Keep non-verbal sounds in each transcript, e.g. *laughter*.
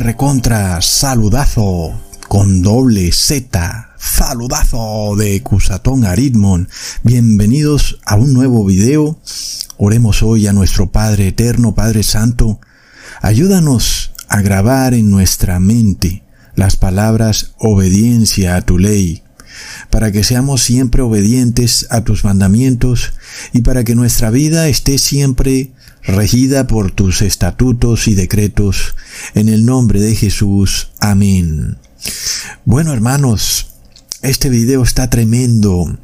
recontra saludazo con doble Z, saludazo de Cusatón Aritmon. Bienvenidos a un nuevo video. Oremos hoy a nuestro Padre Eterno, Padre Santo. Ayúdanos a grabar en nuestra mente las palabras obediencia a tu ley, para que seamos siempre obedientes a tus mandamientos y para que nuestra vida esté siempre regida por tus estatutos y decretos, en el nombre de Jesús. Amén. Bueno hermanos, este video está tremendo.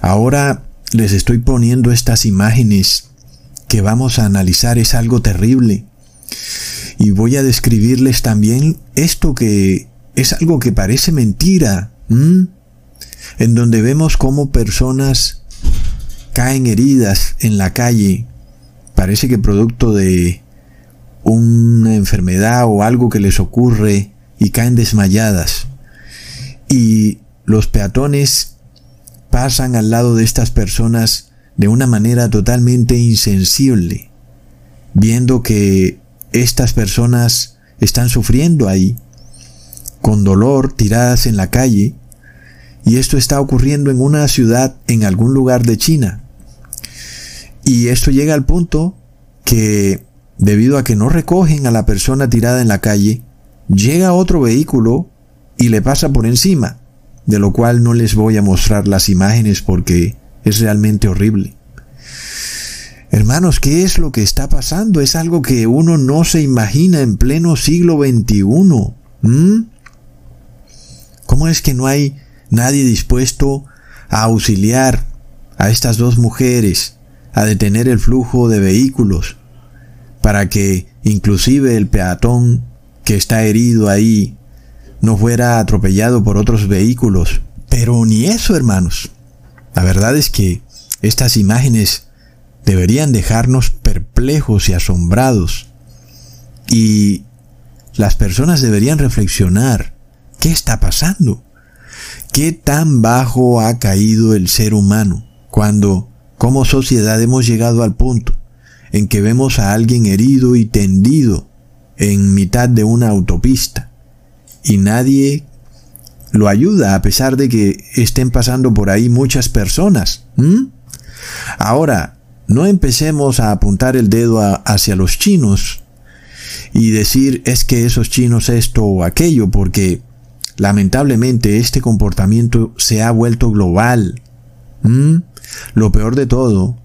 Ahora les estoy poniendo estas imágenes que vamos a analizar, es algo terrible. Y voy a describirles también esto que es algo que parece mentira, en donde vemos cómo personas caen heridas en la calle, parece que producto de una enfermedad o algo que les ocurre y caen desmayadas. Y los peatones pasan al lado de estas personas de una manera totalmente insensible, viendo que estas personas están sufriendo ahí, con dolor, tiradas en la calle, y esto está ocurriendo en una ciudad en algún lugar de China. Y esto llega al punto que, debido a que no recogen a la persona tirada en la calle, llega otro vehículo y le pasa por encima, de lo cual no les voy a mostrar las imágenes porque es realmente horrible. Hermanos, ¿qué es lo que está pasando? Es algo que uno no se imagina en pleno siglo XXI. ¿Cómo es que no hay nadie dispuesto a auxiliar a estas dos mujeres a detener el flujo de vehículos para que inclusive el peatón que está herido ahí no fuera atropellado por otros vehículos. Pero ni eso, hermanos. La verdad es que estas imágenes deberían dejarnos perplejos y asombrados. Y las personas deberían reflexionar, ¿qué está pasando? ¿Qué tan bajo ha caído el ser humano cuando como sociedad hemos llegado al punto en que vemos a alguien herido y tendido en mitad de una autopista y nadie lo ayuda a pesar de que estén pasando por ahí muchas personas. Ahora, no empecemos a apuntar el dedo hacia los chinos y decir es que esos chinos esto o aquello, porque lamentablemente este comportamiento se ha vuelto global. Lo peor de todo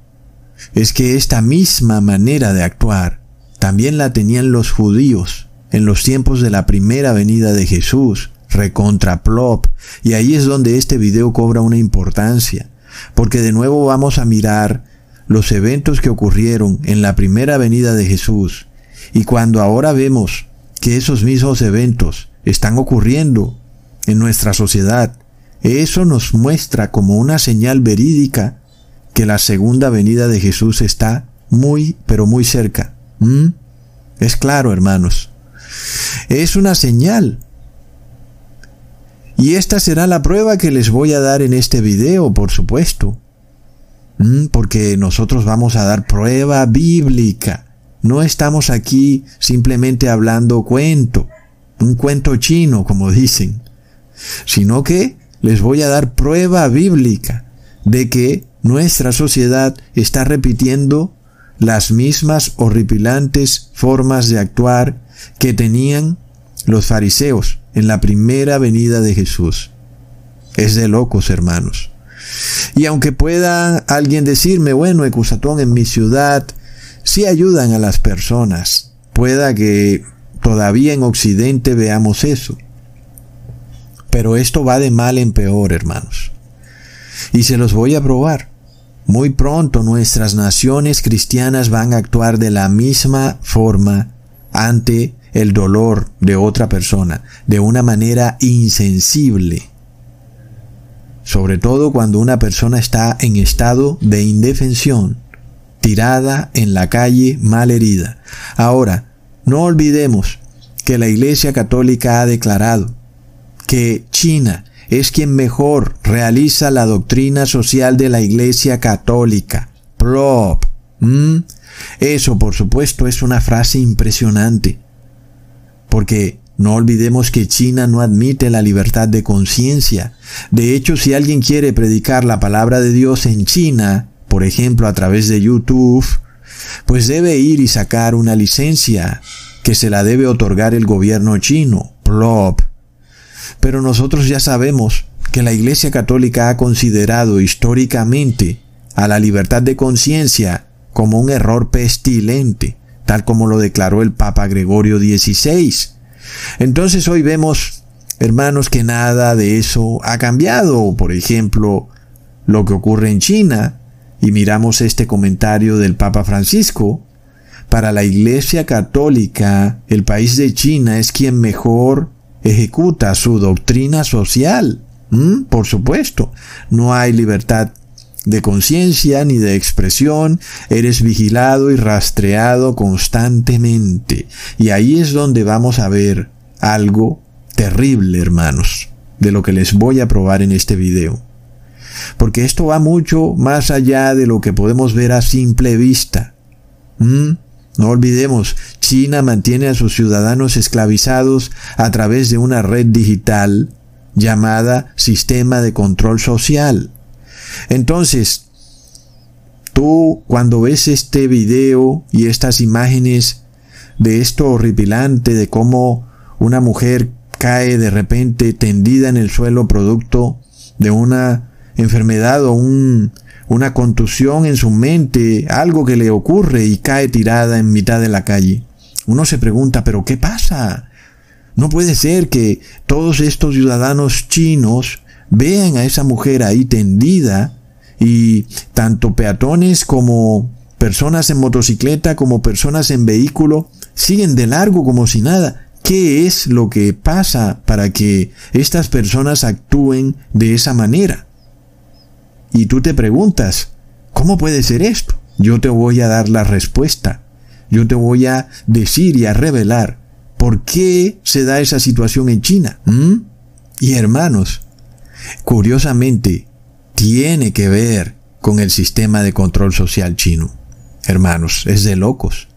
es que esta misma manera de actuar también la tenían los judíos en los tiempos de la primera venida de Jesús, recontra plop, y ahí es donde este video cobra una importancia, porque de nuevo vamos a mirar los eventos que ocurrieron en la primera venida de Jesús, y cuando ahora vemos que esos mismos eventos están ocurriendo en nuestra sociedad, eso nos muestra como una señal verídica que la segunda venida de Jesús está muy, pero muy cerca. ¿Mm? Es claro, hermanos. Es una señal. Y esta será la prueba que les voy a dar en este video, por supuesto. ¿Mm? Porque nosotros vamos a dar prueba bíblica. No estamos aquí simplemente hablando cuento, un cuento chino, como dicen, sino que les voy a dar prueba bíblica de que nuestra sociedad está repitiendo las mismas horripilantes formas de actuar que tenían los fariseos en la primera venida de Jesús. Es de locos, hermanos. Y aunque pueda alguien decirme, bueno, Ecusatón en mi ciudad sí ayudan a las personas, pueda que todavía en Occidente veamos eso. Pero esto va de mal en peor, hermanos. Y se los voy a probar. Muy pronto nuestras naciones cristianas van a actuar de la misma forma ante el dolor de otra persona, de una manera insensible. Sobre todo cuando una persona está en estado de indefensión, tirada en la calle, mal herida. Ahora, no olvidemos que la Iglesia Católica ha declarado que China es quien mejor realiza la doctrina social de la Iglesia Católica. Plop. Eso, por supuesto, es una frase impresionante. Porque no olvidemos que China no admite la libertad de conciencia. De hecho, si alguien quiere predicar la palabra de Dios en China, por ejemplo a través de YouTube, pues debe ir y sacar una licencia que se la debe otorgar el gobierno chino, PLOP. Pero nosotros ya sabemos que la Iglesia Católica ha considerado históricamente a la libertad de conciencia como un error pestilente, tal como lo declaró el Papa Gregorio XVI. Entonces hoy vemos, hermanos, que nada de eso ha cambiado. Por ejemplo, lo que ocurre en China, y miramos este comentario del Papa Francisco, para la Iglesia Católica, el país de China es quien mejor ejecuta su doctrina social. ¿Mm? Por supuesto, no hay libertad de conciencia ni de expresión, eres vigilado y rastreado constantemente. Y ahí es donde vamos a ver algo terrible, hermanos, de lo que les voy a probar en este video. Porque esto va mucho más allá de lo que podemos ver a simple vista. No olvidemos, China mantiene a sus ciudadanos esclavizados a través de una red digital llamada Sistema de Control Social. Entonces, tú cuando ves este video y estas imágenes de esto horripilante, de cómo una mujer cae de repente tendida en el suelo producto de una enfermedad o una contusión en su mente, algo que le ocurre y cae tirada en mitad de la calle. Uno se pregunta, pero ¿qué pasa? No puede ser que todos estos ciudadanos chinos vean a esa mujer ahí tendida y tanto peatones como personas en motocicleta como personas en vehículo siguen de largo como si nada. ¿Qué es lo que pasa para que estas personas actúen de esa manera? Y tú te preguntas, ¿cómo puede ser esto? Yo te voy a dar la respuesta. Yo te voy a decir y a revelar por qué se da esa situación en China. Y hermanos, curiosamente, tiene que ver con el sistema de control social chino. Hermanos, es de locos.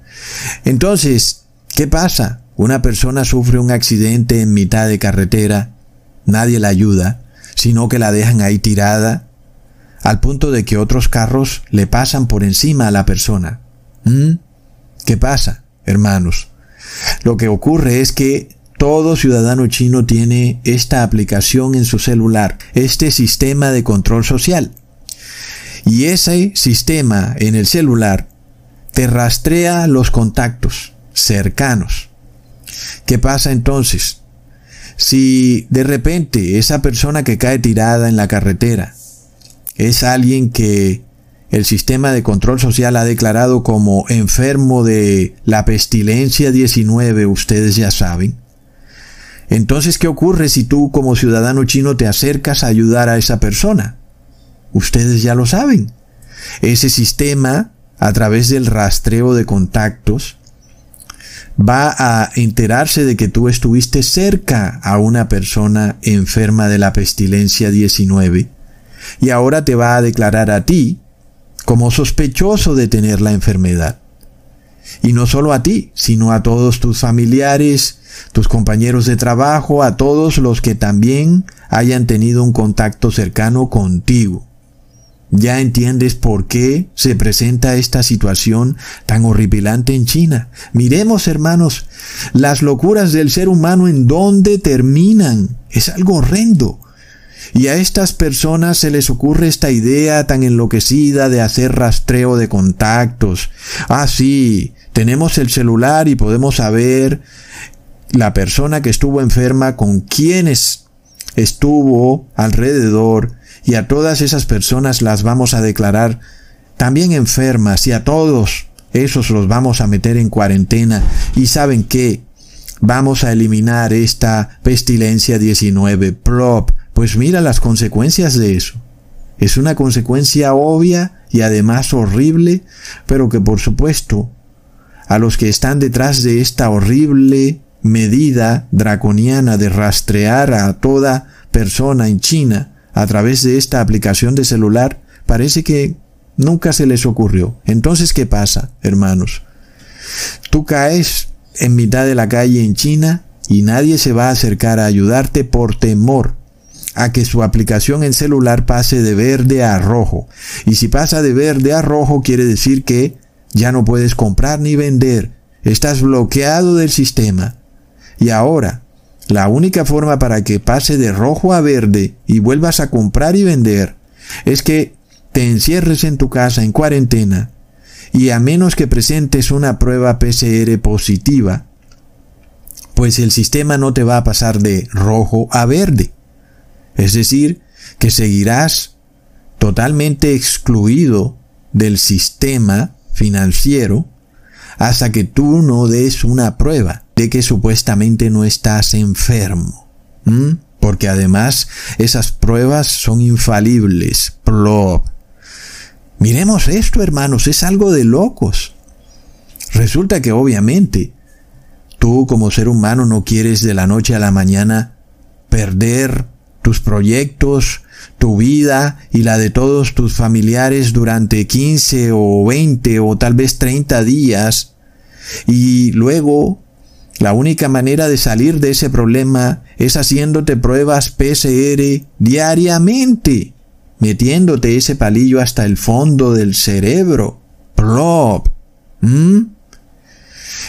Entonces, ¿qué pasa? Una persona sufre un accidente en mitad de carretera, nadie la ayuda, sino que la dejan ahí tirada, al punto de que otros carros le pasan por encima a la persona. ¿Mm? ¿Qué pasa, hermanos? Lo que ocurre es que todo ciudadano chino tiene esta aplicación en su celular, este sistema de control social. Y ese sistema en el celular te rastrea los contactos cercanos. ¿Qué pasa entonces? Si de repente esa persona que cae tirada en la carretera es alguien que el sistema de control social ha declarado como enfermo de la pestilencia 19, ustedes ya saben, entonces, ¿qué ocurre si tú como ciudadano chino te acercas a ayudar a esa persona? Ustedes ya lo saben. Ese sistema, a través del rastreo de contactos, va a enterarse de que tú estuviste cerca a una persona enferma de la pestilencia 19 y ahora te va a declarar a ti como sospechoso de tener la enfermedad. Y no solo a ti, sino a todos tus familiares, tus compañeros de trabajo, a todos los que también hayan tenido un contacto cercano contigo. Ya entiendes por qué se presenta esta situación tan horripilante en China. Miremos, hermanos, las locuras del ser humano en dónde terminan. Es algo horrendo. Y a estas personas se les ocurre esta idea tan enloquecida de hacer rastreo de contactos. Ah, sí, tenemos el celular y podemos saber la persona que estuvo enferma, con quienes estuvo alrededor, y a todas esas personas las vamos a declarar también enfermas, y a todos esos los vamos a meter en cuarentena. Y saben qué? Vamos a eliminar esta pestilencia 19, plop. Pues mira las consecuencias de eso. Es una consecuencia obvia y además horrible, pero que por supuesto a los que están detrás de esta horrible medida draconiana de rastrear a toda persona en China a través de esta aplicación de celular, parece que Nunca se les ocurrió. Entonces, ¿qué pasa, hermanos? Tú caes en mitad de la calle en China y nadie se va a acercar a ayudarte por temor a que su aplicación en celular pase de verde a rojo. Y si pasa de verde a rojo quiere decir que ya no puedes comprar ni vender. Estás bloqueado del sistema. Y ahora, la única forma para que pase de rojo a verde y vuelvas a comprar y vender es que te encierres en tu casa en cuarentena y a menos que presentes una prueba PCR positiva, pues el sistema no te va a pasar de rojo a verde. Es decir, que seguirás totalmente excluido del sistema financiero hasta que tú no des una prueba de que supuestamente no estás enfermo. Porque además esas pruebas son infalibles. Plop. Miremos esto, hermanos, es algo de locos. Resulta que obviamente tú como ser humano no quieres de la noche a la mañana perder tus proyectos, tu vida y la de todos tus familiares durante 15 o 20 o tal vez 30 días y luego la única manera de salir de ese problema es haciéndote pruebas PCR diariamente, metiéndote ese palillo hasta el fondo del cerebro. Plop. ¿Mm?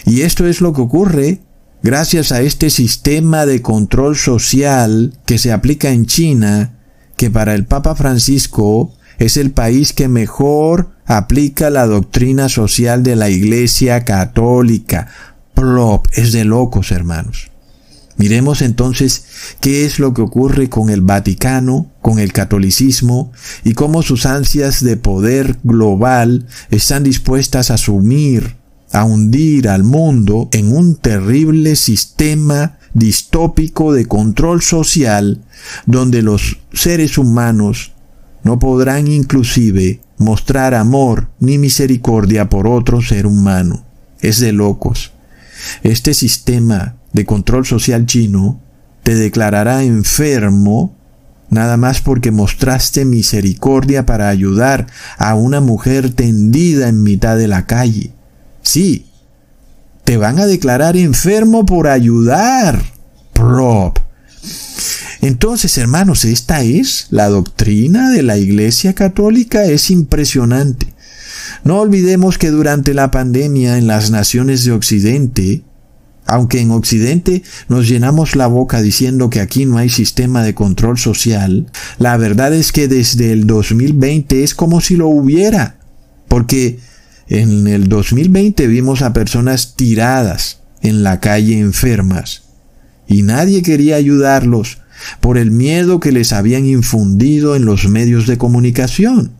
Y esto es lo que ocurre gracias a este sistema de control social que se aplica en China, que para el Papa Francisco es el país que mejor aplica la doctrina social de la Iglesia Católica. Plop, es de locos, hermanos. Miremos entonces qué es lo que ocurre con el Vaticano, con el catolicismo, y cómo sus ansias de poder global están dispuestas a sumir a hundir al mundo en un terrible sistema distópico de control social donde los seres humanos no podrán inclusive mostrar amor ni misericordia por otro ser humano. Es de locos. Este sistema de control social chino te declarará enfermo nada más porque mostraste misericordia para ayudar a una mujer tendida en mitad de la calle. Sí, te van a declarar enfermo por ayudar. Prop. Entonces, hermanos, esta es la doctrina de la Iglesia Católica. Es impresionante. No olvidemos que durante la pandemia en las naciones de Occidente, aunque en Occidente nos llenamos la boca diciendo que aquí no hay sistema de control social, la verdad es que desde el 2020 es como si lo hubiera, porque en el 2020 vimos a personas tiradas en la calle enfermas y nadie quería ayudarlos por el miedo que les habían infundido en los medios de comunicación.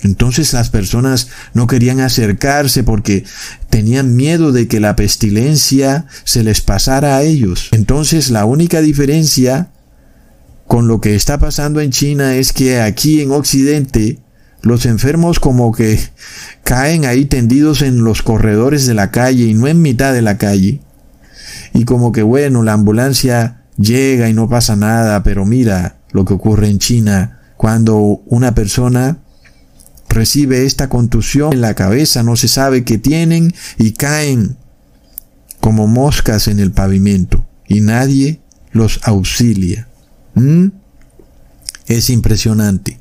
Entonces las personas no querían acercarse porque tenían miedo de que la pestilencia se les pasara a ellos. Entonces la única diferencia con lo que está pasando en China es que aquí en Occidente los enfermos como que caen ahí tendidos en los corredores de la calle y no en mitad de la calle. Y como que bueno, la ambulancia llega y no pasa nada, pero mira lo que ocurre en China cuando una persona recibe esta contusión en la cabeza, no se sabe qué tienen y caen como moscas en el pavimento y nadie los auxilia. ¿Mm? Es impresionante.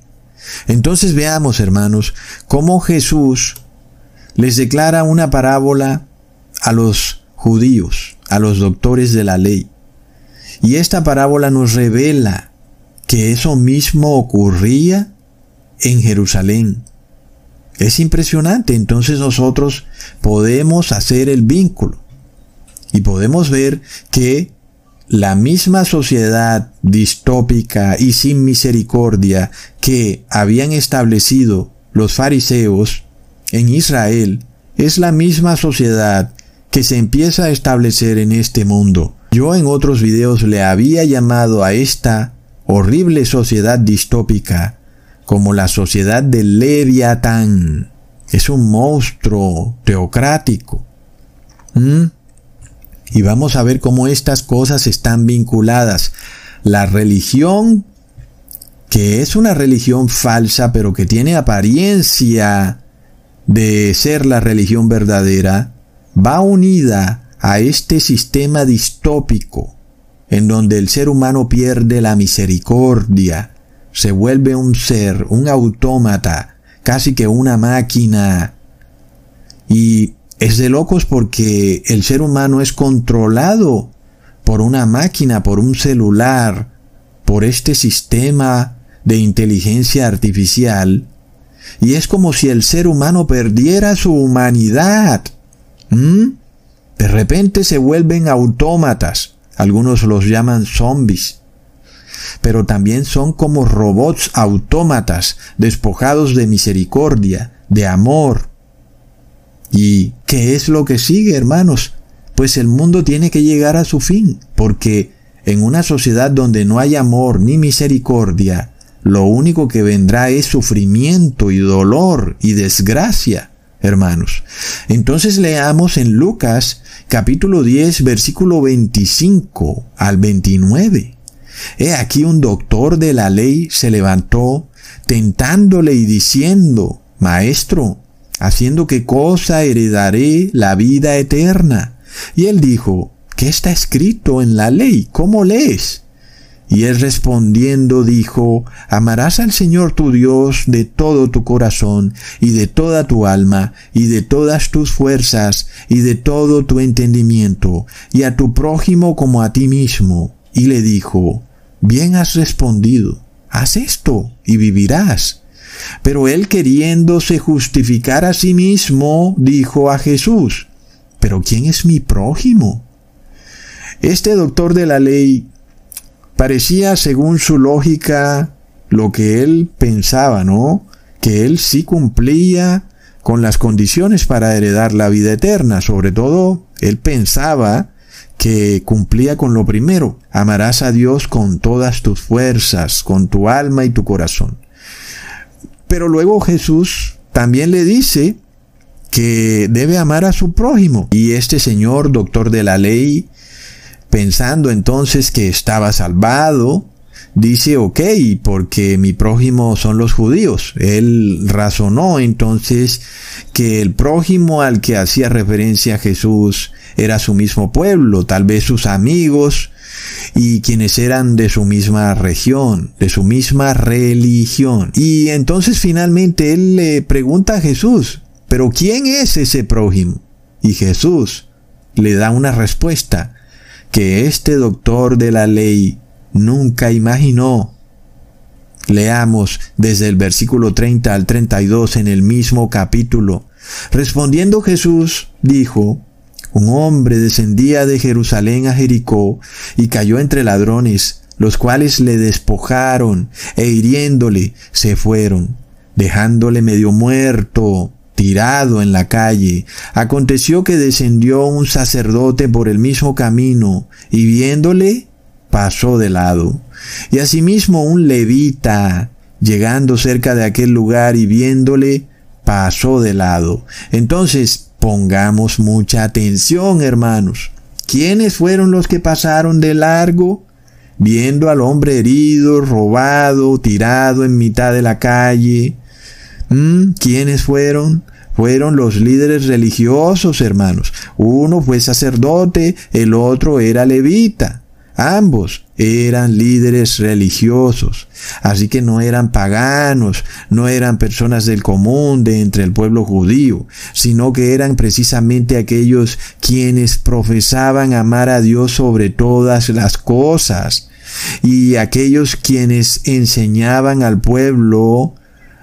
Entonces veamos, hermanos, cómo Jesús les declara una parábola a los judíos, a los doctores de la ley. Y esta parábola nos revela que eso mismo ocurría en Jerusalén. Es impresionante, entonces nosotros podemos hacer el vínculo y podemos ver que la misma sociedad distópica y sin misericordia que habían establecido los fariseos en Israel es la misma sociedad que se empieza a establecer en este mundo. Yo en otros videos le había llamado a esta horrible sociedad distópica como la sociedad de Leviatán. Es un monstruo teocrático. ¿Mm? Y vamos a ver cómo estas cosas están vinculadas. La religión que es una religión falsa, pero que tiene apariencia de ser la religión verdadera, va unida a este sistema distópico, en donde el ser humano pierde la misericordia, se vuelve un ser, un autómata, casi que una máquina. Y es de locos porque el ser humano es controlado por una máquina, por un celular, por este sistema de inteligencia artificial, y es como si el ser humano perdiera su humanidad. De repente se vuelven autómatas, algunos los llaman zombies, pero también son como robots autómatas, despojados de misericordia, de amor. ¿Y qué es lo que sigue, hermanos? Pues el mundo tiene que llegar a su fin, porque en una sociedad donde no hay amor ni misericordia, lo único que vendrá es sufrimiento y dolor y desgracia, hermanos. Entonces leamos en Lucas capítulo 10 versículo 25 al 29. He aquí un doctor de la ley se levantó tentándole y diciendo, Maestro, haciendo qué cosa heredaré la vida eterna. Y él dijo, ¿qué está escrito en la ley? ¿Cómo lees? Y él respondiendo dijo, Amarás al Señor tu Dios de todo tu corazón, y de toda tu alma, y de todas tus fuerzas, y de todo tu entendimiento, y a tu prójimo como a ti mismo. Y le dijo, Bien has respondido, haz esto, y vivirás. Pero él queriéndose justificar a sí mismo, dijo a Jesús, Pero ¿quién es mi prójimo? Este doctor de la ley parecía, según su lógica, lo que él pensaba, ¿no? Que él sí cumplía con las condiciones para heredar la vida eterna. Sobre todo, él pensaba que cumplía con lo primero. Amarás a Dios con todas tus fuerzas, con tu alma y tu corazón. Pero luego Jesús también le dice que debe amar a su prójimo. Y este señor, doctor de la ley, pensando entonces que estaba salvado, dice, ok, porque mi prójimo son los judíos. Él razonó entonces que el prójimo al que hacía referencia Jesús era su mismo pueblo, tal vez sus amigos y quienes eran de su misma región, de su misma religión. Y entonces finalmente él le pregunta a Jesús, pero ¿quién es ese prójimo? Y Jesús le da una respuesta que este doctor de la ley nunca imaginó. Leamos desde el versículo 30 al 32 en el mismo capítulo. Respondiendo Jesús, dijo, un hombre descendía de Jerusalén a Jericó y cayó entre ladrones, los cuales le despojaron e hiriéndole se fueron, dejándole medio muerto tirado en la calle. Aconteció que descendió un sacerdote por el mismo camino y viéndole pasó de lado. Y asimismo un levita, llegando cerca de aquel lugar y viéndole, pasó de lado. Entonces, pongamos mucha atención, hermanos. ¿Quiénes fueron los que pasaron de largo? Viendo al hombre herido, robado, tirado en mitad de la calle, ¿Mm? ¿Quiénes fueron? Fueron los líderes religiosos, hermanos. Uno fue sacerdote, el otro era levita. Ambos eran líderes religiosos, así que no eran paganos, no eran personas del común de entre el pueblo judío, sino que eran precisamente aquellos quienes profesaban amar a Dios sobre todas las cosas y aquellos quienes enseñaban al pueblo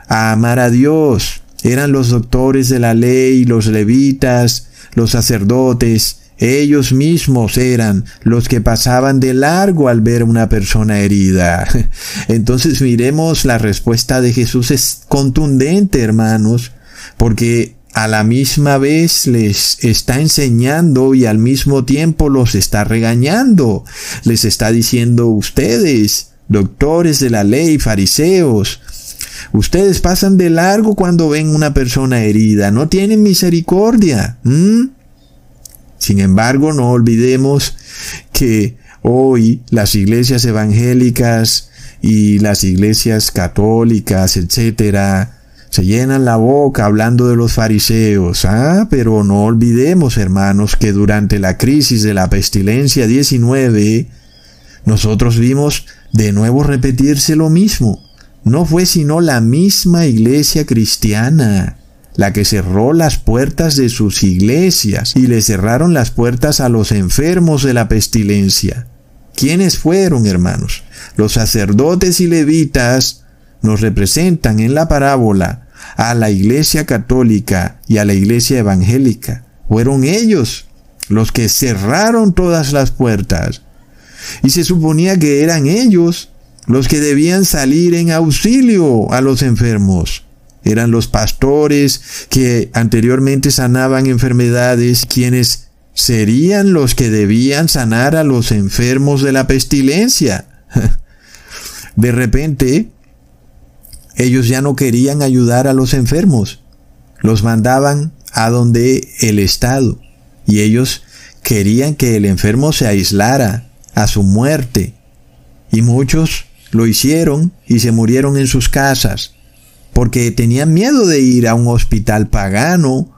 a amar a Dios. Eran los doctores de la ley, los levitas, los sacerdotes, ellos mismos eran los que pasaban de largo al ver una persona herida. *laughs* Entonces miremos la respuesta de Jesús es contundente, hermanos, porque a la misma vez les está enseñando y al mismo tiempo los está regañando. Les está diciendo ustedes, doctores de la ley, fariseos, Ustedes pasan de largo cuando ven una persona herida, no tienen misericordia. Sin embargo, no olvidemos que hoy las iglesias evangélicas y las iglesias católicas, etcétera, se llenan la boca hablando de los fariseos. Ah, pero no olvidemos, hermanos, que durante la crisis de la pestilencia 19, nosotros vimos de nuevo repetirse lo mismo. No fue sino la misma iglesia cristiana la que cerró las puertas de sus iglesias y le cerraron las puertas a los enfermos de la pestilencia. ¿Quiénes fueron, hermanos? Los sacerdotes y levitas nos representan en la parábola a la iglesia católica y a la iglesia evangélica. Fueron ellos los que cerraron todas las puertas. Y se suponía que eran ellos los que debían salir en auxilio a los enfermos. Eran los pastores que anteriormente sanaban enfermedades quienes serían los que debían sanar a los enfermos de la pestilencia. *laughs* De repente, ellos ya no querían ayudar a los enfermos. Los mandaban a donde el Estado. Y ellos querían que el enfermo se aislara a su muerte. Y muchos lo hicieron y se murieron en sus casas, porque tenían miedo de ir a un hospital pagano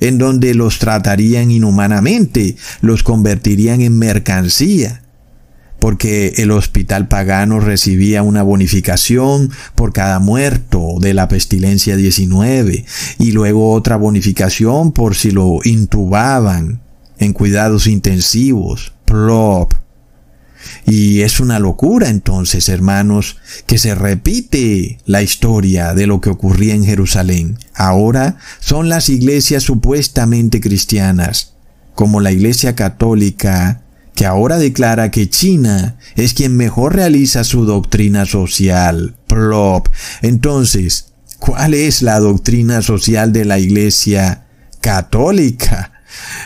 en donde los tratarían inhumanamente, los convertirían en mercancía, porque el hospital pagano recibía una bonificación por cada muerto de la pestilencia 19 y luego otra bonificación por si lo intubaban en cuidados intensivos, plop. Y es una locura entonces, hermanos, que se repite la historia de lo que ocurría en Jerusalén. Ahora son las iglesias supuestamente cristianas, como la iglesia católica, que ahora declara que China es quien mejor realiza su doctrina social. Plop. Entonces, ¿cuál es la doctrina social de la iglesia católica?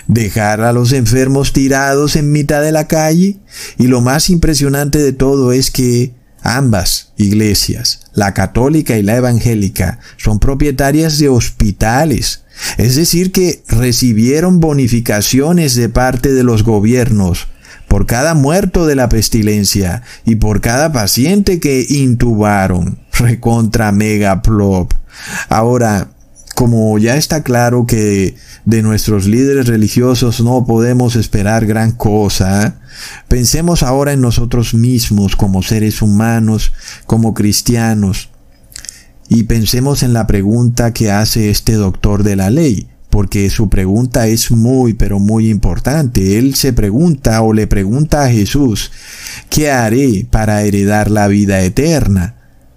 Dejar a los enfermos tirados en mitad de la calle y lo más impresionante de todo es que ambas iglesias, la católica y la evangélica, son propietarias de hospitales, es decir, que recibieron bonificaciones de parte de los gobiernos por cada muerto de la pestilencia y por cada paciente que intubaron. Recontra megaplop. Ahora, como ya está claro que de nuestros líderes religiosos no podemos esperar gran cosa, pensemos ahora en nosotros mismos como seres humanos, como cristianos, y pensemos en la pregunta que hace este doctor de la ley, porque su pregunta es muy, pero muy importante. Él se pregunta o le pregunta a Jesús, ¿qué haré para heredar la vida eterna?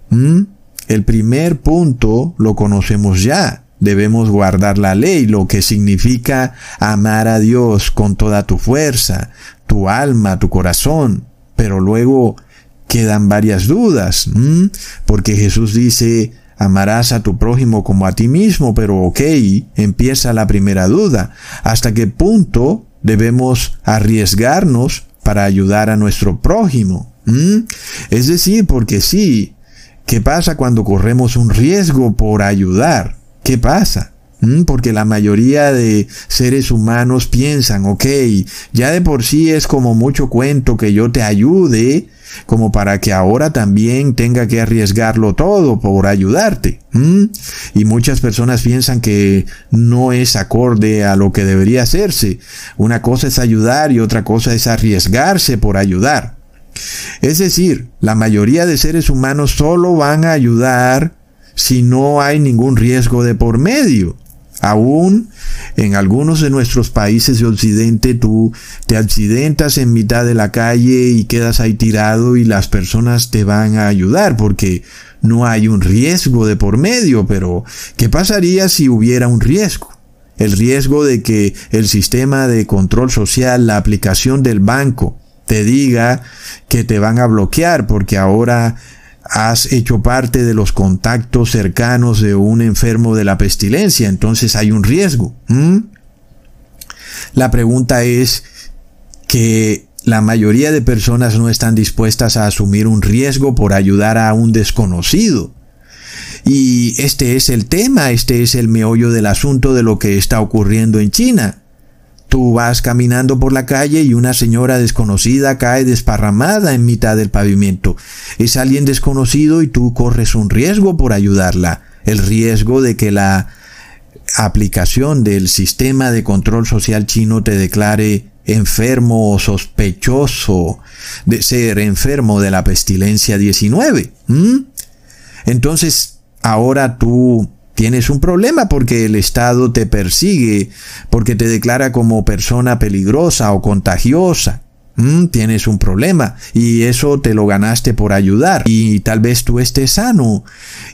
¿Mm? El primer punto lo conocemos ya debemos guardar la ley, lo que significa amar a Dios con toda tu fuerza, tu alma, tu corazón. Pero luego quedan varias dudas, porque Jesús dice, amarás a tu prójimo como a ti mismo, pero ok, empieza la primera duda. ¿Hasta qué punto debemos arriesgarnos para ayudar a nuestro prójimo? Es decir, porque sí, ¿qué pasa cuando corremos un riesgo por ayudar? ¿Qué pasa? Mm, porque la mayoría de seres humanos piensan, ok, ya de por sí es como mucho cuento que yo te ayude, como para que ahora también tenga que arriesgarlo todo por ayudarte. Mm. Y muchas personas piensan que no es acorde a lo que debería hacerse. Una cosa es ayudar y otra cosa es arriesgarse por ayudar. Es decir, la mayoría de seres humanos solo van a ayudar si no hay ningún riesgo de por medio. Aún en algunos de nuestros países de Occidente tú te accidentas en mitad de la calle y quedas ahí tirado y las personas te van a ayudar porque no hay un riesgo de por medio, pero ¿qué pasaría si hubiera un riesgo? El riesgo de que el sistema de control social, la aplicación del banco, te diga que te van a bloquear porque ahora has hecho parte de los contactos cercanos de un enfermo de la pestilencia, entonces hay un riesgo. La pregunta es que la mayoría de personas no están dispuestas a asumir un riesgo por ayudar a un desconocido. Y este es el tema, este es el meollo del asunto de lo que está ocurriendo en China. Tú vas caminando por la calle y una señora desconocida cae desparramada en mitad del pavimento. Es alguien desconocido y tú corres un riesgo por ayudarla. El riesgo de que la aplicación del sistema de control social chino te declare enfermo o sospechoso de ser enfermo de la pestilencia 19. Entonces, ahora tú tienes un problema porque el Estado te persigue, porque te declara como persona peligrosa o contagiosa. Mm, tienes un problema y eso te lo ganaste por ayudar y tal vez tú estés sano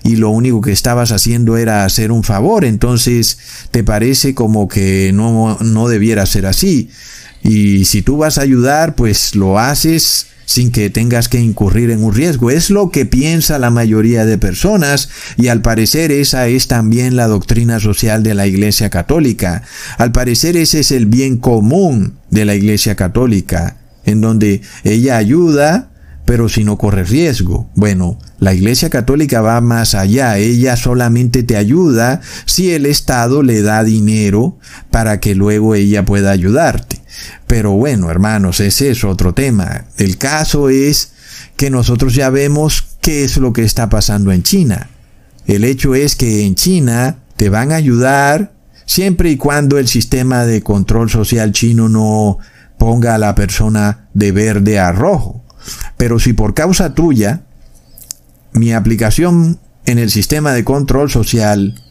y lo único que estabas haciendo era hacer un favor, entonces te parece como que no, no debiera ser así. Y si tú vas a ayudar, pues lo haces sin que tengas que incurrir en un riesgo. Es lo que piensa la mayoría de personas y al parecer esa es también la doctrina social de la Iglesia Católica. Al parecer ese es el bien común de la Iglesia Católica, en donde ella ayuda, pero si no corre riesgo. Bueno, la Iglesia Católica va más allá, ella solamente te ayuda si el Estado le da dinero para que luego ella pueda ayudarte. Pero bueno, hermanos, ese es otro tema. El caso es que nosotros ya vemos qué es lo que está pasando en China. El hecho es que en China te van a ayudar siempre y cuando el sistema de control social chino no ponga a la persona de verde a rojo. Pero si por causa tuya, mi aplicación en el sistema de control social,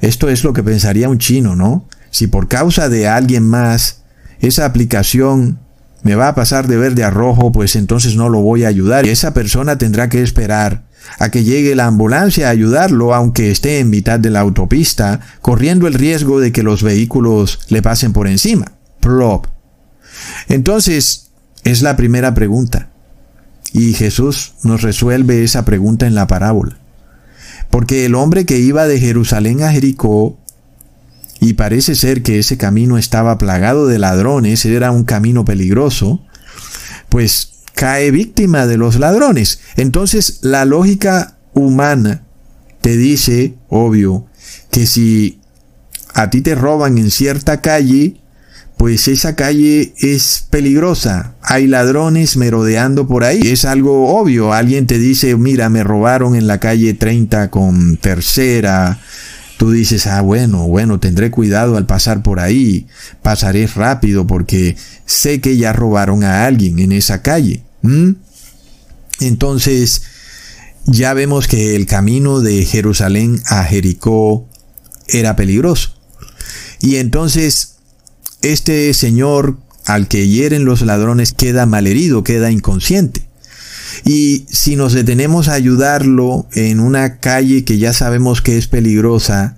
esto es lo que pensaría un chino, ¿no? Si por causa de alguien más esa aplicación me va a pasar de verde a rojo, pues entonces no lo voy a ayudar. Y esa persona tendrá que esperar a que llegue la ambulancia a ayudarlo, aunque esté en mitad de la autopista, corriendo el riesgo de que los vehículos le pasen por encima. Plop. Entonces, es la primera pregunta. Y Jesús nos resuelve esa pregunta en la parábola. Porque el hombre que iba de Jerusalén a Jericó y parece ser que ese camino estaba plagado de ladrones, era un camino peligroso, pues cae víctima de los ladrones. Entonces la lógica humana te dice, obvio, que si a ti te roban en cierta calle, pues esa calle es peligrosa. Hay ladrones merodeando por ahí. Es algo obvio. Alguien te dice, mira, me robaron en la calle 30 con tercera tú dices, ah, bueno, bueno, tendré cuidado al pasar por ahí, pasaré rápido porque sé que ya robaron a alguien en esa calle. Entonces, ya vemos que el camino de Jerusalén a Jericó era peligroso. Y entonces, este señor al que hieren los ladrones queda malherido, queda inconsciente. Y si nos detenemos a ayudarlo en una calle que ya sabemos que es peligrosa,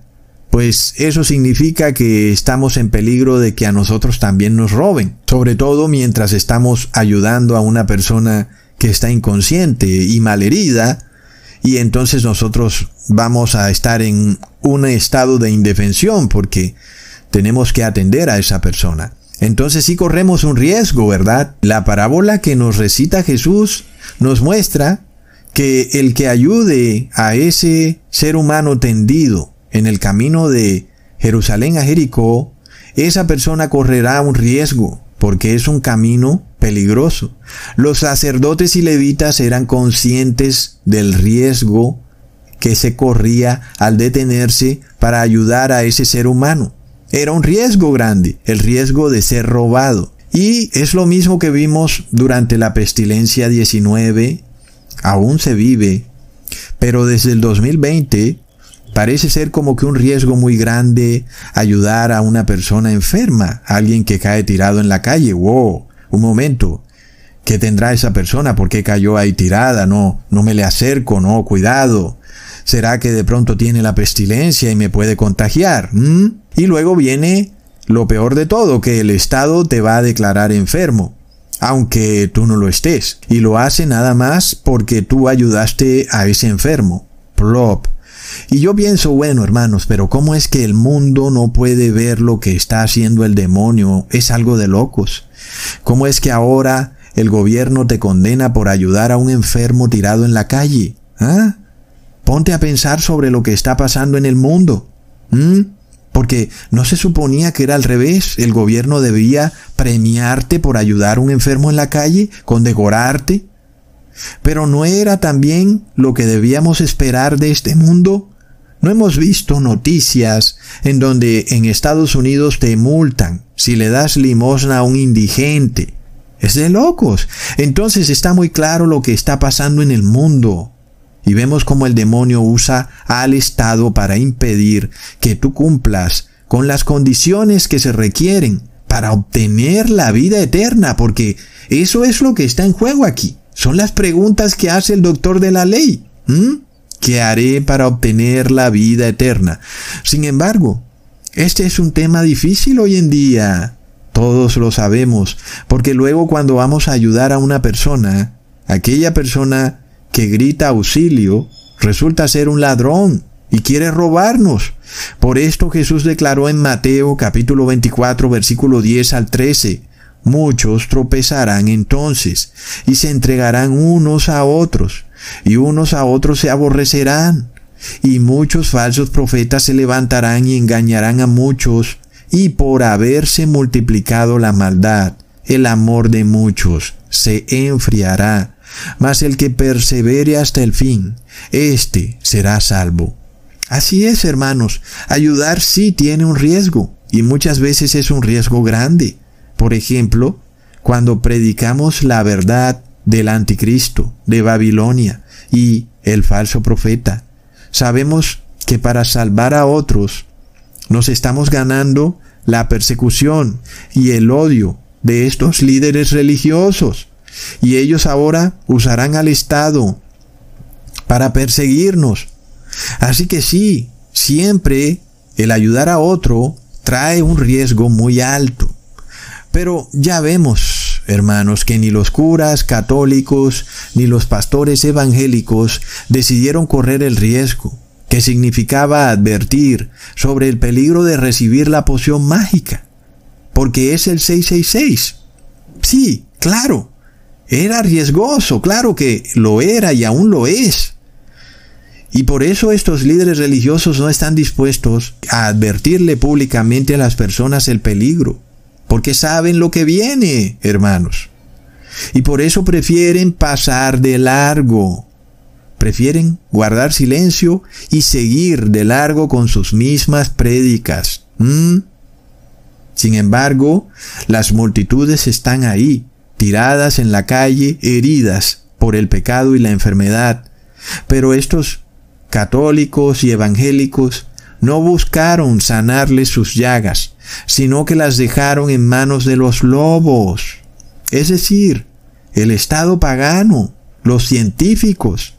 pues eso significa que estamos en peligro de que a nosotros también nos roben, sobre todo mientras estamos ayudando a una persona que está inconsciente y malherida, y entonces nosotros vamos a estar en un estado de indefensión porque tenemos que atender a esa persona. Entonces sí corremos un riesgo, ¿verdad? La parábola que nos recita Jesús nos muestra que el que ayude a ese ser humano tendido en el camino de Jerusalén a Jericó, esa persona correrá un riesgo, porque es un camino peligroso. Los sacerdotes y levitas eran conscientes del riesgo que se corría al detenerse para ayudar a ese ser humano. Era un riesgo grande, el riesgo de ser robado. Y es lo mismo que vimos durante la pestilencia 19, aún se vive, pero desde el 2020 parece ser como que un riesgo muy grande ayudar a una persona enferma, alguien que cae tirado en la calle. Wow, un momento. ¿Qué tendrá esa persona? ¿Por qué cayó ahí tirada? No, no me le acerco, no, cuidado. ¿Será que de pronto tiene la pestilencia y me puede contagiar? ¿Mm? Y luego viene lo peor de todo, que el Estado te va a declarar enfermo, aunque tú no lo estés, y lo hace nada más porque tú ayudaste a ese enfermo. Plop. Y yo pienso, bueno, hermanos, pero ¿cómo es que el mundo no puede ver lo que está haciendo el demonio? Es algo de locos. ¿Cómo es que ahora el gobierno te condena por ayudar a un enfermo tirado en la calle? ¿Ah? Ponte a pensar sobre lo que está pasando en el mundo. Porque no se suponía que era al revés. El gobierno debía premiarte por ayudar a un enfermo en la calle, condecorarte. Pero no era también lo que debíamos esperar de este mundo. No hemos visto noticias en donde en Estados Unidos te multan si le das limosna a un indigente. Es de locos. Entonces está muy claro lo que está pasando en el mundo. Y vemos cómo el demonio usa al Estado para impedir que tú cumplas con las condiciones que se requieren para obtener la vida eterna, porque eso es lo que está en juego aquí. Son las preguntas que hace el doctor de la ley. ¿Qué haré para obtener la vida eterna? Sin embargo, este es un tema difícil hoy en día. Todos lo sabemos, porque luego cuando vamos a ayudar a una persona, aquella persona que grita auxilio resulta ser un ladrón y quiere robarnos. Por esto Jesús declaró en Mateo capítulo 24 versículo 10 al 13, muchos tropezarán entonces y se entregarán unos a otros y unos a otros se aborrecerán y muchos falsos profetas se levantarán y engañarán a muchos y por haberse multiplicado la maldad, el amor de muchos se enfriará mas el que persevere hasta el fin, éste será salvo. Así es, hermanos, ayudar sí tiene un riesgo, y muchas veces es un riesgo grande. Por ejemplo, cuando predicamos la verdad del anticristo, de Babilonia y el falso profeta, sabemos que para salvar a otros nos estamos ganando la persecución y el odio de estos líderes religiosos. Y ellos ahora usarán al Estado para perseguirnos. Así que sí, siempre el ayudar a otro trae un riesgo muy alto. Pero ya vemos, hermanos, que ni los curas católicos ni los pastores evangélicos decidieron correr el riesgo, que significaba advertir sobre el peligro de recibir la poción mágica, porque es el 666. Sí, claro, era riesgoso, claro que lo era y aún lo es. Y por eso estos líderes religiosos no están dispuestos a advertirle públicamente a las personas el peligro, porque saben lo que viene, hermanos. Y por eso prefieren pasar de largo. Prefieren guardar silencio y seguir de largo con sus mismas prédicas. ¿Mm? Sin embargo, las multitudes están ahí, tiradas en la calle, heridas por el pecado y la enfermedad. Pero estos católicos y evangélicos no buscaron sanarles sus llagas, sino que las dejaron en manos de los lobos, es decir, el Estado pagano, los científicos.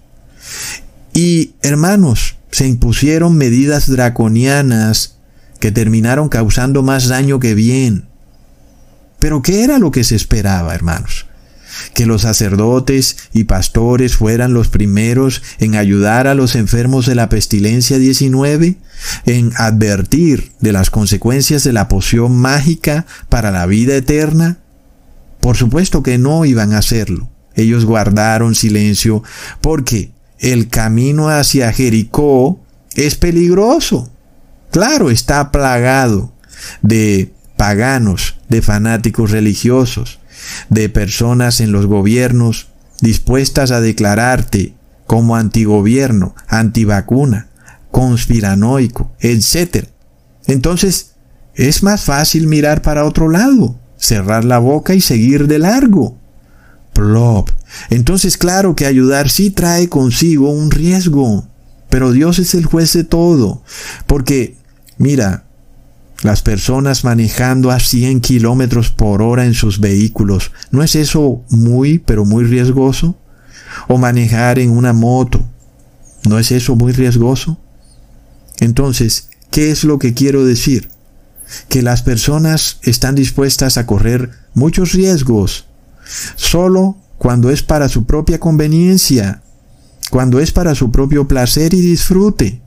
Y, hermanos, se impusieron medidas draconianas que terminaron causando más daño que bien. Pero ¿qué era lo que se esperaba, hermanos? Que los sacerdotes y pastores fueran los primeros en ayudar a los enfermos de la pestilencia 19, en advertir de las consecuencias de la poción mágica para la vida eterna. Por supuesto que no iban a hacerlo. Ellos guardaron silencio porque el camino hacia Jericó es peligroso. Claro, está plagado de paganos, de fanáticos religiosos, de personas en los gobiernos dispuestas a declararte como antigobierno, antivacuna, conspiranoico, etc. Entonces, es más fácil mirar para otro lado, cerrar la boca y seguir de largo. Plop. Entonces, claro que ayudar sí trae consigo un riesgo, pero Dios es el juez de todo, porque, mira, las personas manejando a 100 kilómetros por hora en sus vehículos, ¿no es eso muy, pero muy riesgoso? O manejar en una moto, ¿no es eso muy riesgoso? Entonces, ¿qué es lo que quiero decir? Que las personas están dispuestas a correr muchos riesgos, solo cuando es para su propia conveniencia, cuando es para su propio placer y disfrute.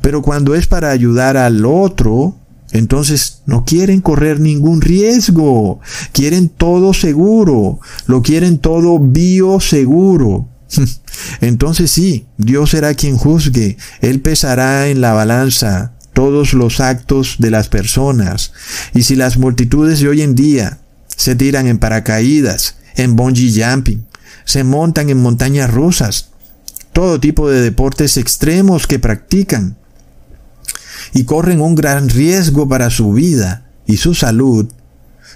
Pero cuando es para ayudar al otro, entonces no quieren correr ningún riesgo, quieren todo seguro, lo quieren todo bioseguro. *laughs* Entonces sí, Dios será quien juzgue, Él pesará en la balanza todos los actos de las personas. Y si las multitudes de hoy en día se tiran en paracaídas, en bungee jumping, se montan en montañas rusas, todo tipo de deportes extremos que practican y corren un gran riesgo para su vida y su salud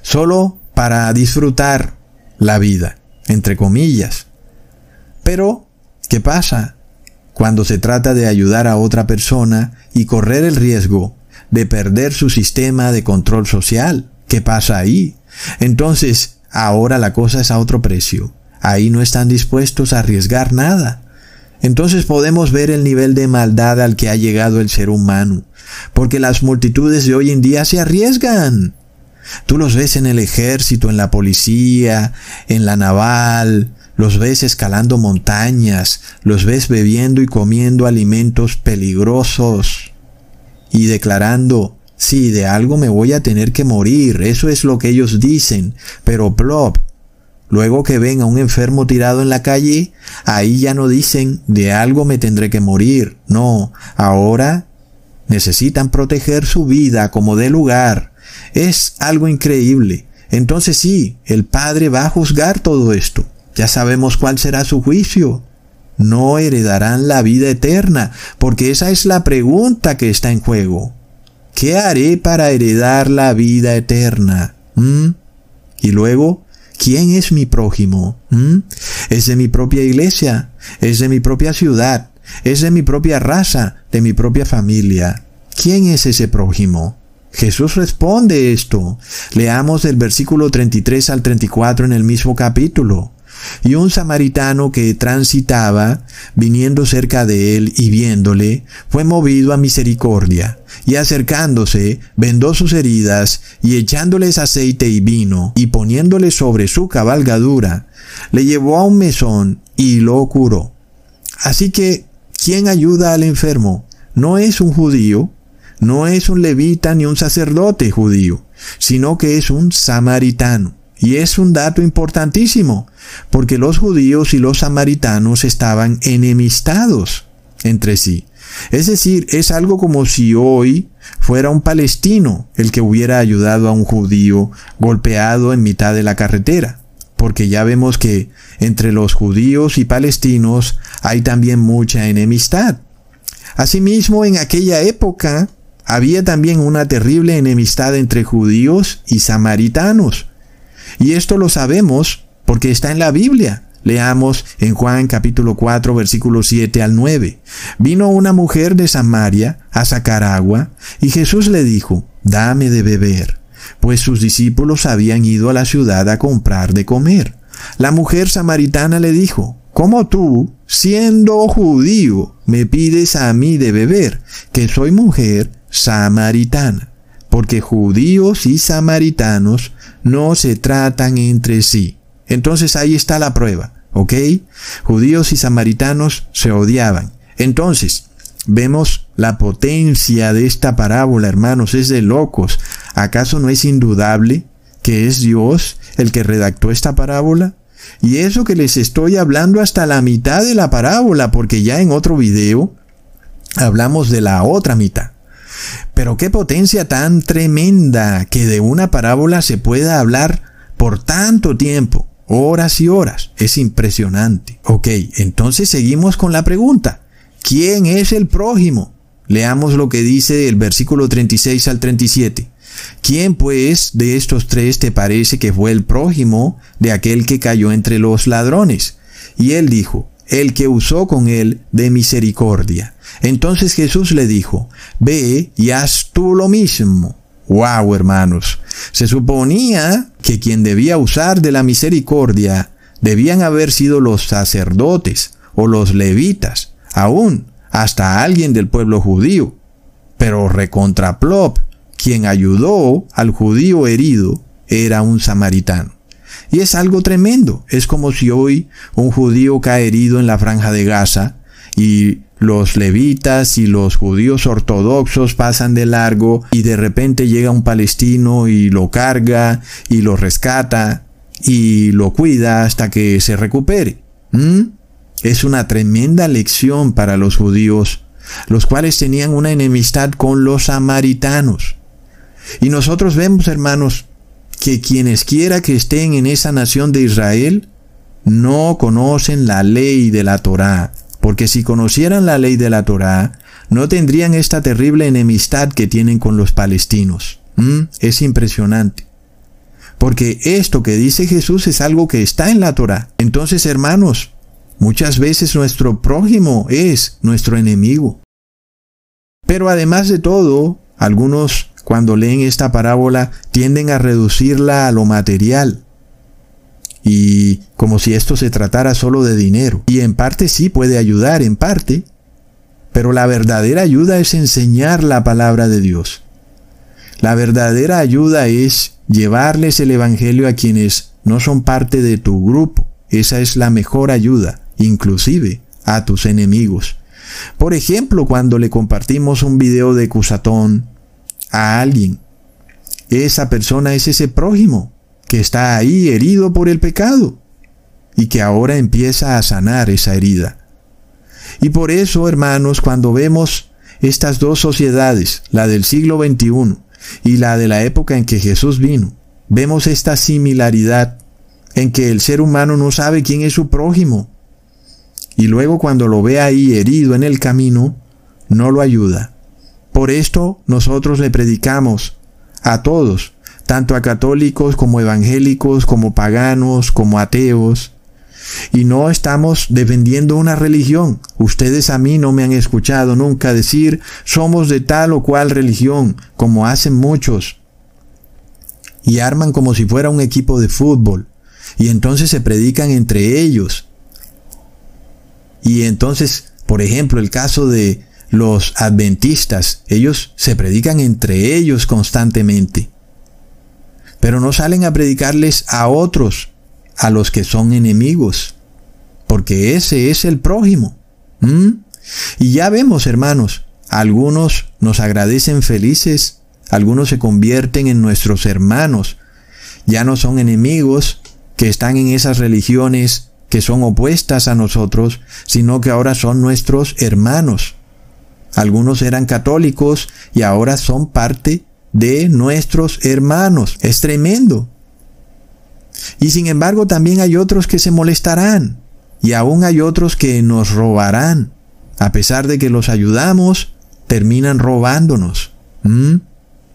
solo para disfrutar la vida, entre comillas. Pero, ¿qué pasa cuando se trata de ayudar a otra persona y correr el riesgo de perder su sistema de control social? ¿Qué pasa ahí? Entonces, ahora la cosa es a otro precio. Ahí no están dispuestos a arriesgar nada. Entonces podemos ver el nivel de maldad al que ha llegado el ser humano, porque las multitudes de hoy en día se arriesgan. Tú los ves en el ejército, en la policía, en la naval, los ves escalando montañas, los ves bebiendo y comiendo alimentos peligrosos y declarando, sí, de algo me voy a tener que morir, eso es lo que ellos dicen, pero plop, luego que ven a un enfermo tirado en la calle, ahí ya no dicen, de algo me tendré que morir, no, ahora necesitan proteger su vida como de lugar, es algo increíble. Entonces sí, el Padre va a juzgar todo esto. Ya sabemos cuál será su juicio. No heredarán la vida eterna, porque esa es la pregunta que está en juego. ¿Qué haré para heredar la vida eterna? ¿Mm? Y luego, ¿quién es mi prójimo? ¿Mm? ¿Es de mi propia iglesia? ¿Es de mi propia ciudad? ¿Es de mi propia raza? ¿De mi propia familia? ¿Quién es ese prójimo? Jesús responde esto. Leamos el versículo 33 al 34 en el mismo capítulo. Y un samaritano que transitaba, viniendo cerca de él y viéndole, fue movido a misericordia, y acercándose, vendó sus heridas, y echándoles aceite y vino, y poniéndole sobre su cabalgadura, le llevó a un mesón y lo curó. Así que, ¿quién ayuda al enfermo? ¿No es un judío? no es un levita ni un sacerdote judío, sino que es un samaritano. Y es un dato importantísimo, porque los judíos y los samaritanos estaban enemistados entre sí. Es decir, es algo como si hoy fuera un palestino el que hubiera ayudado a un judío golpeado en mitad de la carretera, porque ya vemos que entre los judíos y palestinos hay también mucha enemistad. Asimismo, en aquella época, había también una terrible enemistad entre judíos y samaritanos. Y esto lo sabemos porque está en la Biblia. Leamos en Juan capítulo 4 versículo 7 al 9. Vino una mujer de Samaria a sacar agua y Jesús le dijo, dame de beber, pues sus discípulos habían ido a la ciudad a comprar de comer. La mujer samaritana le dijo, ¿cómo tú, siendo judío, me pides a mí de beber, que soy mujer samaritana, porque judíos y samaritanos no se tratan entre sí. Entonces ahí está la prueba, ¿ok? Judíos y samaritanos se odiaban. Entonces, vemos la potencia de esta parábola, hermanos, es de locos. ¿Acaso no es indudable que es Dios el que redactó esta parábola? Y eso que les estoy hablando hasta la mitad de la parábola, porque ya en otro video hablamos de la otra mitad. Pero qué potencia tan tremenda que de una parábola se pueda hablar por tanto tiempo, horas y horas. Es impresionante. Ok, entonces seguimos con la pregunta. ¿Quién es el prójimo? Leamos lo que dice el versículo 36 al 37. ¿Quién pues de estos tres te parece que fue el prójimo de aquel que cayó entre los ladrones? Y él dijo, el que usó con él de misericordia. Entonces Jesús le dijo, ve y haz tú lo mismo. Wow, hermanos. Se suponía que quien debía usar de la misericordia debían haber sido los sacerdotes o los levitas, aún hasta alguien del pueblo judío. Pero recontraplop, quien ayudó al judío herido era un samaritano. Y es algo tremendo. Es como si hoy un judío cae herido en la franja de Gaza y los levitas y los judíos ortodoxos pasan de largo y de repente llega un palestino y lo carga y lo rescata y lo cuida hasta que se recupere. ¿Mm? Es una tremenda lección para los judíos los cuales tenían una enemistad con los samaritanos. Y nosotros vemos, hermanos, que quienes quiera que estén en esa nación de Israel no conocen la ley de la Torá, porque si conocieran la ley de la Torá, no tendrían esta terrible enemistad que tienen con los palestinos. ¿Mm? Es impresionante. Porque esto que dice Jesús es algo que está en la Torá. Entonces, hermanos, muchas veces nuestro prójimo es nuestro enemigo. Pero además de todo, algunos cuando leen esta parábola tienden a reducirla a lo material. Y como si esto se tratara solo de dinero. Y en parte sí puede ayudar, en parte. Pero la verdadera ayuda es enseñar la palabra de Dios. La verdadera ayuda es llevarles el Evangelio a quienes no son parte de tu grupo. Esa es la mejor ayuda, inclusive a tus enemigos. Por ejemplo, cuando le compartimos un video de Cusatón a alguien, esa persona es ese prójimo que está ahí herido por el pecado y que ahora empieza a sanar esa herida. Y por eso, hermanos, cuando vemos estas dos sociedades, la del siglo XXI y la de la época en que Jesús vino, vemos esta similaridad en que el ser humano no sabe quién es su prójimo. Y luego cuando lo ve ahí herido en el camino, no lo ayuda. Por esto nosotros le predicamos a todos, tanto a católicos como evangélicos, como paganos, como ateos, y no estamos defendiendo una religión. Ustedes a mí no me han escuchado nunca decir somos de tal o cual religión, como hacen muchos. Y arman como si fuera un equipo de fútbol. Y entonces se predican entre ellos. Y entonces, por ejemplo, el caso de los adventistas, ellos se predican entre ellos constantemente. Pero no salen a predicarles a otros a los que son enemigos, porque ese es el prójimo. Y ya vemos, hermanos, algunos nos agradecen felices, algunos se convierten en nuestros hermanos, ya no son enemigos que están en esas religiones que son opuestas a nosotros, sino que ahora son nuestros hermanos. Algunos eran católicos y ahora son parte de nuestros hermanos. Es tremendo. Y sin embargo también hay otros que se molestarán y aún hay otros que nos robarán. A pesar de que los ayudamos, terminan robándonos. ¿Mm?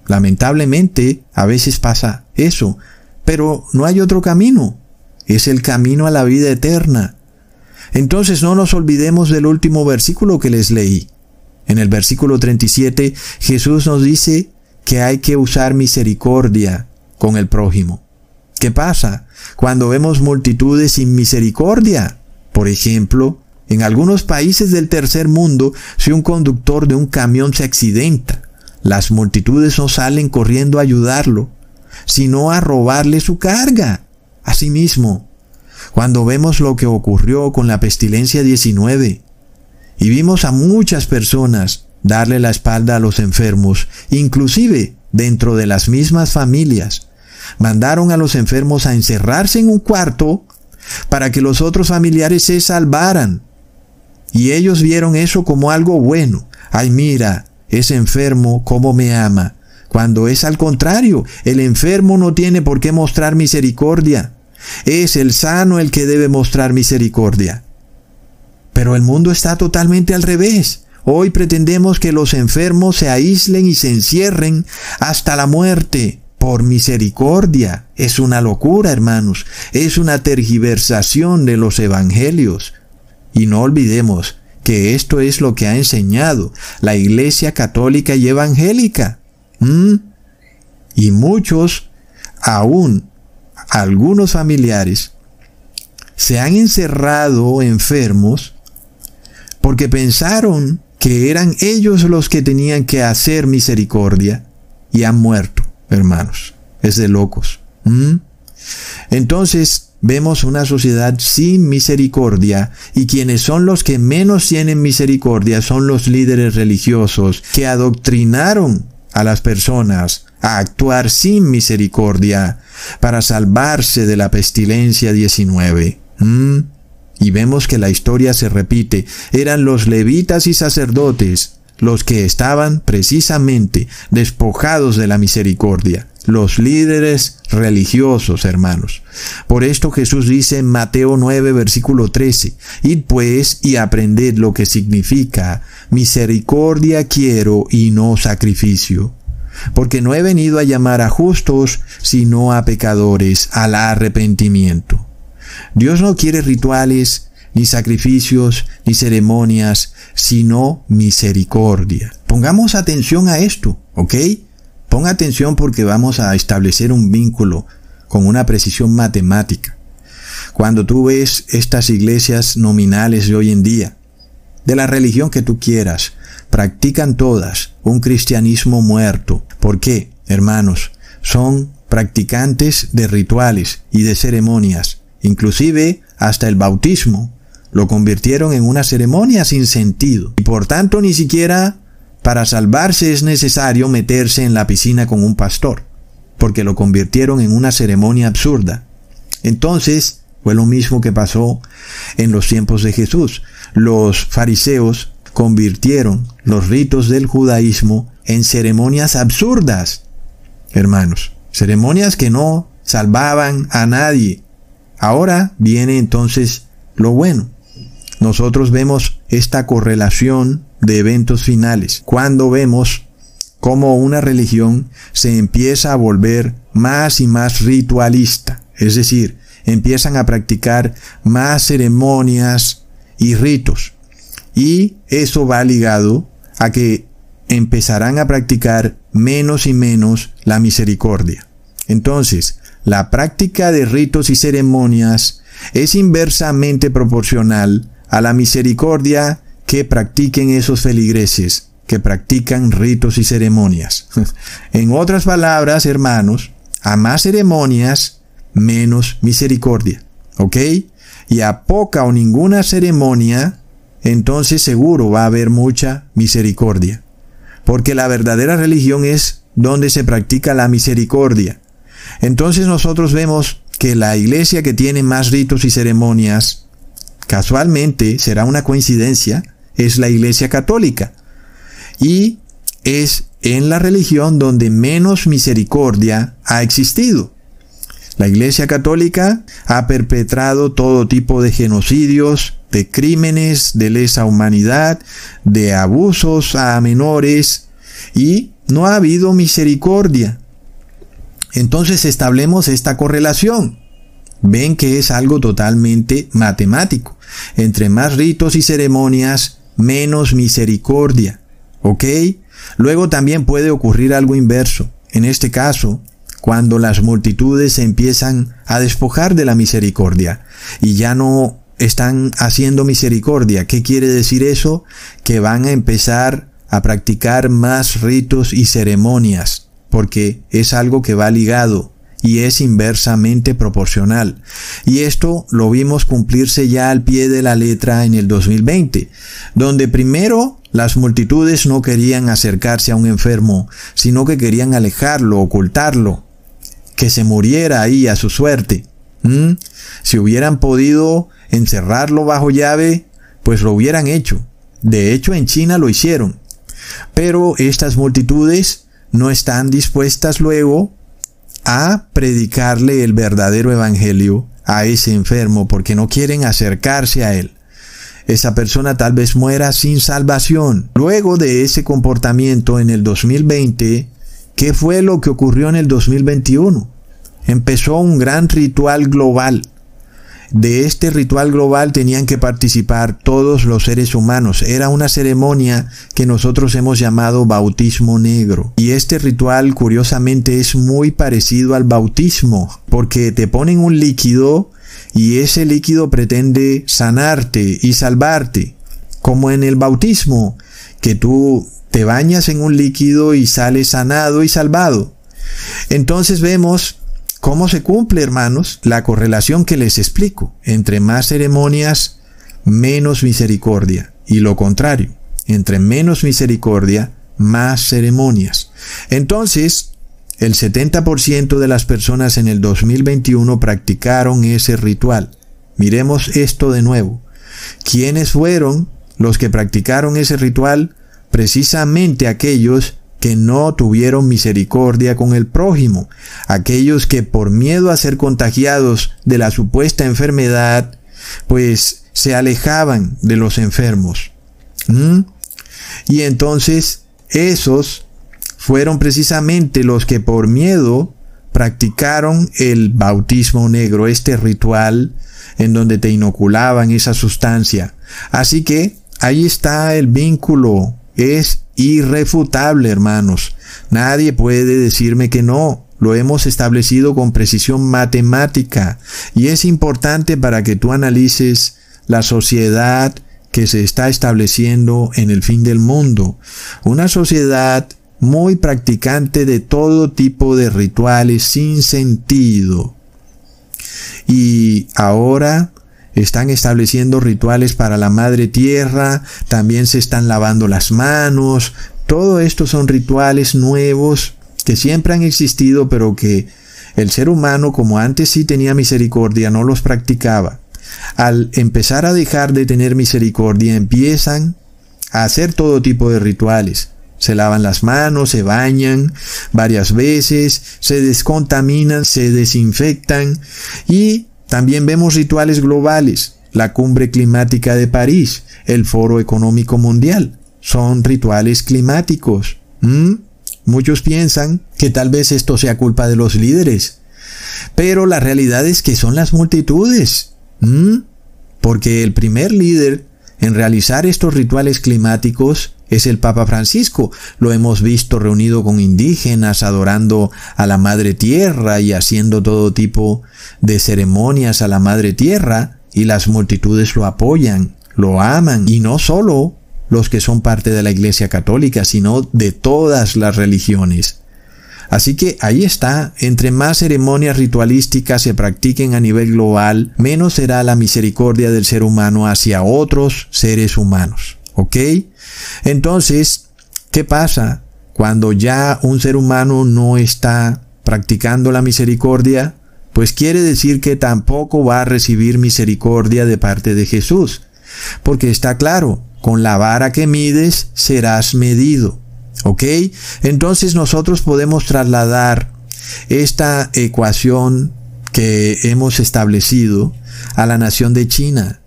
Lamentablemente, a veces pasa eso, pero no hay otro camino. Es el camino a la vida eterna. Entonces no nos olvidemos del último versículo que les leí. En el versículo 37, Jesús nos dice que hay que usar misericordia con el prójimo. ¿Qué pasa cuando vemos multitudes sin misericordia? Por ejemplo, en algunos países del tercer mundo, si un conductor de un camión se accidenta, las multitudes no salen corriendo a ayudarlo, sino a robarle su carga. Asimismo, cuando vemos lo que ocurrió con la pestilencia 19 y vimos a muchas personas darle la espalda a los enfermos, inclusive dentro de las mismas familias, mandaron a los enfermos a encerrarse en un cuarto para que los otros familiares se salvaran. Y ellos vieron eso como algo bueno. Ay, mira, ese enfermo, cómo me ama. Cuando es al contrario, el enfermo no tiene por qué mostrar misericordia. Es el sano el que debe mostrar misericordia. Pero el mundo está totalmente al revés. Hoy pretendemos que los enfermos se aíslen y se encierren hasta la muerte por misericordia. Es una locura, hermanos. Es una tergiversación de los evangelios. Y no olvidemos que esto es lo que ha enseñado la Iglesia católica y evangélica. ¿Mm? Y muchos, aún algunos familiares, se han encerrado enfermos porque pensaron que eran ellos los que tenían que hacer misericordia y han muerto hermanos. Es de locos. ¿Mm? Entonces vemos una sociedad sin misericordia y quienes son los que menos tienen misericordia son los líderes religiosos que adoctrinaron a las personas a actuar sin misericordia para salvarse de la pestilencia 19. ¿Mm? Y vemos que la historia se repite, eran los levitas y sacerdotes los que estaban precisamente despojados de la misericordia, los líderes religiosos, hermanos. Por esto Jesús dice en Mateo 9, versículo 13, Id pues y aprended lo que significa misericordia quiero y no sacrificio. Porque no he venido a llamar a justos, sino a pecadores al arrepentimiento. Dios no quiere rituales, ni sacrificios, ni ceremonias, sino misericordia. Pongamos atención a esto, ¿ok? Ponga atención porque vamos a establecer un vínculo con una precisión matemática. Cuando tú ves estas iglesias nominales de hoy en día, de la religión que tú quieras, practican todas un cristianismo muerto. ¿Por qué, hermanos? Son practicantes de rituales y de ceremonias, inclusive hasta el bautismo lo convirtieron en una ceremonia sin sentido. Y por tanto ni siquiera para salvarse es necesario meterse en la piscina con un pastor, porque lo convirtieron en una ceremonia absurda. Entonces, fue lo mismo que pasó en los tiempos de Jesús. Los fariseos convirtieron los ritos del judaísmo en ceremonias absurdas, hermanos, ceremonias que no salvaban a nadie. Ahora viene entonces lo bueno nosotros vemos esta correlación de eventos finales. Cuando vemos cómo una religión se empieza a volver más y más ritualista, es decir, empiezan a practicar más ceremonias y ritos. Y eso va ligado a que empezarán a practicar menos y menos la misericordia. Entonces, la práctica de ritos y ceremonias es inversamente proporcional a la misericordia que practiquen esos feligreses, que practican ritos y ceremonias. *laughs* en otras palabras, hermanos, a más ceremonias, menos misericordia. ¿Ok? Y a poca o ninguna ceremonia, entonces seguro va a haber mucha misericordia. Porque la verdadera religión es donde se practica la misericordia. Entonces nosotros vemos que la iglesia que tiene más ritos y ceremonias casualmente será una coincidencia, es la Iglesia Católica. Y es en la religión donde menos misericordia ha existido. La Iglesia Católica ha perpetrado todo tipo de genocidios, de crímenes de lesa humanidad, de abusos a menores y no ha habido misericordia. Entonces establemos esta correlación. Ven que es algo totalmente matemático. Entre más ritos y ceremonias, menos misericordia. ¿Ok? Luego también puede ocurrir algo inverso. En este caso, cuando las multitudes se empiezan a despojar de la misericordia y ya no están haciendo misericordia. ¿Qué quiere decir eso? Que van a empezar a practicar más ritos y ceremonias, porque es algo que va ligado y es inversamente proporcional. Y esto lo vimos cumplirse ya al pie de la letra en el 2020, donde primero las multitudes no querían acercarse a un enfermo, sino que querían alejarlo, ocultarlo, que se muriera ahí a su suerte. ¿Mm? Si hubieran podido encerrarlo bajo llave, pues lo hubieran hecho. De hecho, en China lo hicieron. Pero estas multitudes no están dispuestas luego a predicarle el verdadero evangelio a ese enfermo porque no quieren acercarse a él. Esa persona tal vez muera sin salvación. Luego de ese comportamiento en el 2020, ¿qué fue lo que ocurrió en el 2021? Empezó un gran ritual global de este ritual global tenían que participar todos los seres humanos. Era una ceremonia que nosotros hemos llamado bautismo negro. Y este ritual curiosamente es muy parecido al bautismo, porque te ponen un líquido y ese líquido pretende sanarte y salvarte, como en el bautismo, que tú te bañas en un líquido y sales sanado y salvado. Entonces vemos ¿Cómo se cumple, hermanos, la correlación que les explico? Entre más ceremonias, menos misericordia. Y lo contrario, entre menos misericordia, más ceremonias. Entonces, el 70% de las personas en el 2021 practicaron ese ritual. Miremos esto de nuevo. ¿Quiénes fueron los que practicaron ese ritual? Precisamente aquellos que no tuvieron misericordia con el prójimo, aquellos que por miedo a ser contagiados de la supuesta enfermedad, pues se alejaban de los enfermos. ¿Mm? Y entonces esos fueron precisamente los que por miedo practicaron el bautismo negro, este ritual en donde te inoculaban esa sustancia. Así que ahí está el vínculo, es irrefutable, hermanos. Nadie puede decirme que no. Lo hemos establecido con precisión matemática y es importante para que tú analices la sociedad que se está estableciendo en el fin del mundo. Una sociedad muy practicante de todo tipo de rituales sin sentido. Y ahora están estableciendo rituales para la madre tierra, también se están lavando las manos, todo esto son rituales nuevos que siempre han existido, pero que el ser humano, como antes sí tenía misericordia, no los practicaba. Al empezar a dejar de tener misericordia, empiezan a hacer todo tipo de rituales. Se lavan las manos, se bañan varias veces, se descontaminan, se desinfectan y también vemos rituales globales, la cumbre climática de París, el Foro Económico Mundial. Son rituales climáticos. Muchos piensan que tal vez esto sea culpa de los líderes. Pero la realidad es que son las multitudes. Porque el primer líder en realizar estos rituales climáticos es el Papa Francisco. Lo hemos visto reunido con indígenas, adorando a la Madre Tierra y haciendo todo tipo de ceremonias a la Madre Tierra, y las multitudes lo apoyan, lo aman, y no solo los que son parte de la Iglesia Católica, sino de todas las religiones. Así que ahí está, entre más ceremonias ritualísticas se practiquen a nivel global, menos será la misericordia del ser humano hacia otros seres humanos. ¿Ok? Entonces, ¿qué pasa cuando ya un ser humano no está practicando la misericordia? Pues quiere decir que tampoco va a recibir misericordia de parte de Jesús. Porque está claro, con la vara que mides serás medido. ¿Ok? Entonces nosotros podemos trasladar esta ecuación que hemos establecido a la nación de China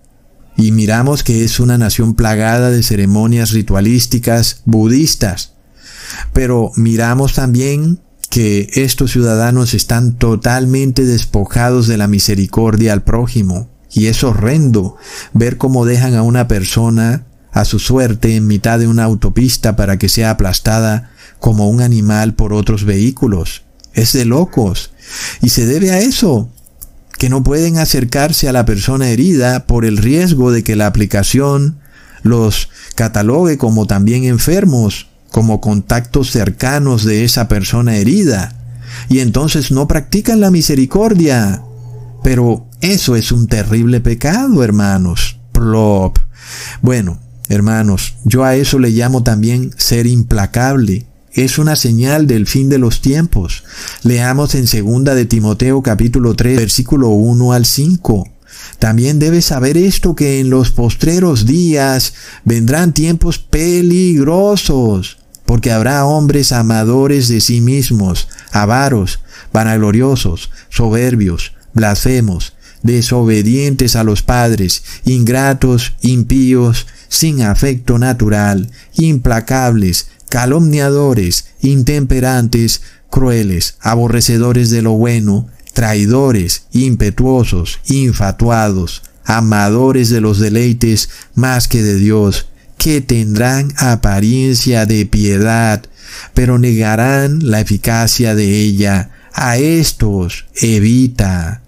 y miramos que es una nación plagada de ceremonias ritualísticas budistas. Pero miramos también que estos ciudadanos están totalmente despojados de la misericordia al prójimo. Y es horrendo ver cómo dejan a una persona a su suerte en mitad de una autopista para que sea aplastada como un animal por otros vehículos. Es de locos. Y se debe a eso, que no pueden acercarse a la persona herida por el riesgo de que la aplicación los catalogue como también enfermos, como contactos cercanos de esa persona herida, y entonces no practican la misericordia. Pero eso es un terrible pecado, hermanos. Plop. Bueno, hermanos, yo a eso le llamo también ser implacable es una señal del fin de los tiempos. Leamos en segunda de Timoteo capítulo 3 versículo 1 al 5. También debes saber esto que en los postreros días vendrán tiempos peligrosos, porque habrá hombres amadores de sí mismos, avaros, vanagloriosos, soberbios, blasfemos, desobedientes a los padres, ingratos, impíos, sin afecto natural, implacables, calumniadores, intemperantes, crueles, aborrecedores de lo bueno, traidores, impetuosos, infatuados, amadores de los deleites más que de Dios, que tendrán apariencia de piedad, pero negarán la eficacia de ella. A estos evita.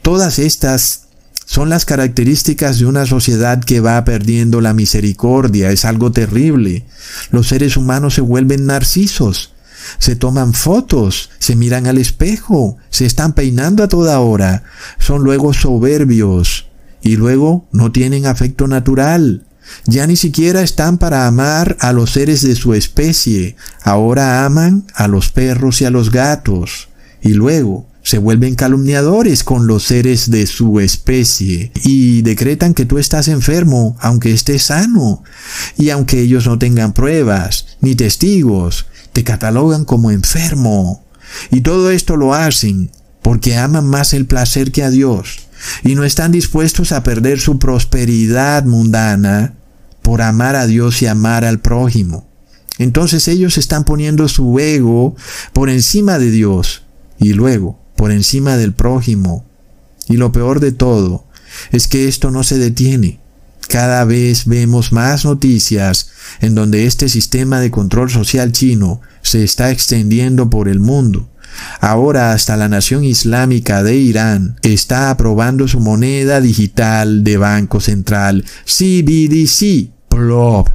Todas estas son las características de una sociedad que va perdiendo la misericordia. Es algo terrible. Los seres humanos se vuelven narcisos. Se toman fotos, se miran al espejo, se están peinando a toda hora. Son luego soberbios y luego no tienen afecto natural. Ya ni siquiera están para amar a los seres de su especie. Ahora aman a los perros y a los gatos. Y luego se vuelven calumniadores con los seres de su especie y decretan que tú estás enfermo aunque estés sano y aunque ellos no tengan pruebas ni testigos, te catalogan como enfermo. Y todo esto lo hacen porque aman más el placer que a Dios y no están dispuestos a perder su prosperidad mundana por amar a Dios y amar al prójimo. Entonces ellos están poniendo su ego por encima de Dios y luego por encima del prójimo. Y lo peor de todo es que esto no se detiene. Cada vez vemos más noticias en donde este sistema de control social chino se está extendiendo por el mundo. Ahora hasta la nación islámica de Irán está aprobando su moneda digital de banco central CBDC, PLOP.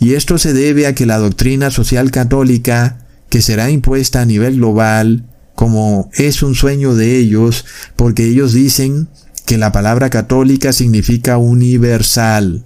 Y esto se debe a que la doctrina social católica, que será impuesta a nivel global, como es un sueño de ellos, porque ellos dicen que la palabra católica significa universal.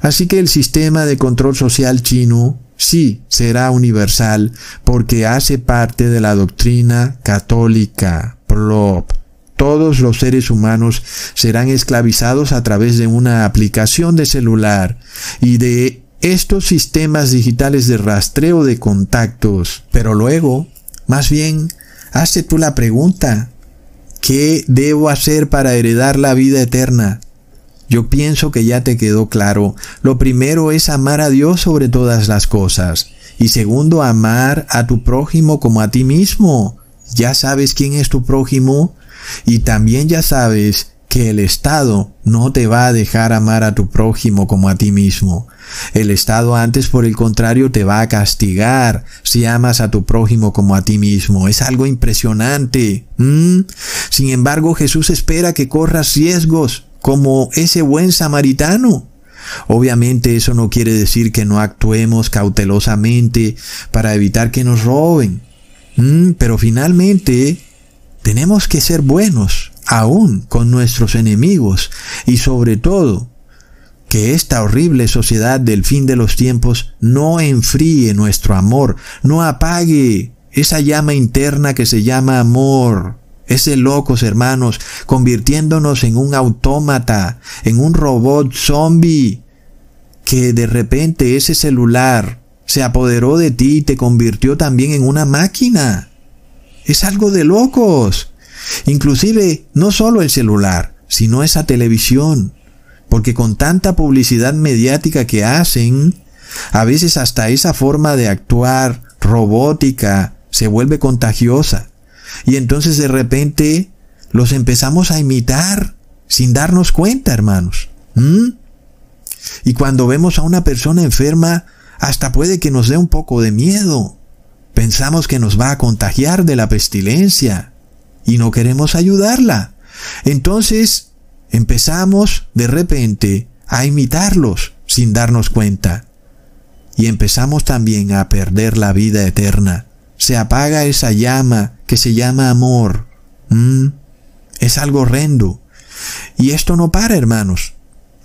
Así que el sistema de control social chino sí será universal porque hace parte de la doctrina católica. Plop. Todos los seres humanos serán esclavizados a través de una aplicación de celular y de estos sistemas digitales de rastreo de contactos. Pero luego, más bien, hazte tú la pregunta, ¿qué debo hacer para heredar la vida eterna? Yo pienso que ya te quedó claro. Lo primero es amar a Dios sobre todas las cosas. Y segundo, amar a tu prójimo como a ti mismo. Ya sabes quién es tu prójimo. Y también ya sabes que el Estado no te va a dejar amar a tu prójimo como a ti mismo. El Estado antes, por el contrario, te va a castigar si amas a tu prójimo como a ti mismo. Es algo impresionante. Sin embargo, Jesús espera que corras riesgos como ese buen samaritano. Obviamente eso no quiere decir que no actuemos cautelosamente para evitar que nos roben. Pero finalmente tenemos que ser buenos, aún con nuestros enemigos, y sobre todo, que esta horrible sociedad del fin de los tiempos no enfríe nuestro amor, no apague esa llama interna que se llama amor es de locos, hermanos, convirtiéndonos en un autómata, en un robot zombie, que de repente ese celular se apoderó de ti y te convirtió también en una máquina. Es algo de locos. Inclusive, no solo el celular, sino esa televisión. Porque con tanta publicidad mediática que hacen, a veces hasta esa forma de actuar robótica se vuelve contagiosa. Y entonces de repente los empezamos a imitar sin darnos cuenta, hermanos. ¿Mm? Y cuando vemos a una persona enferma, hasta puede que nos dé un poco de miedo. Pensamos que nos va a contagiar de la pestilencia y no queremos ayudarla. Entonces empezamos de repente a imitarlos sin darnos cuenta. Y empezamos también a perder la vida eterna se apaga esa llama que se llama amor. Mm, es algo horrendo. Y esto no para, hermanos.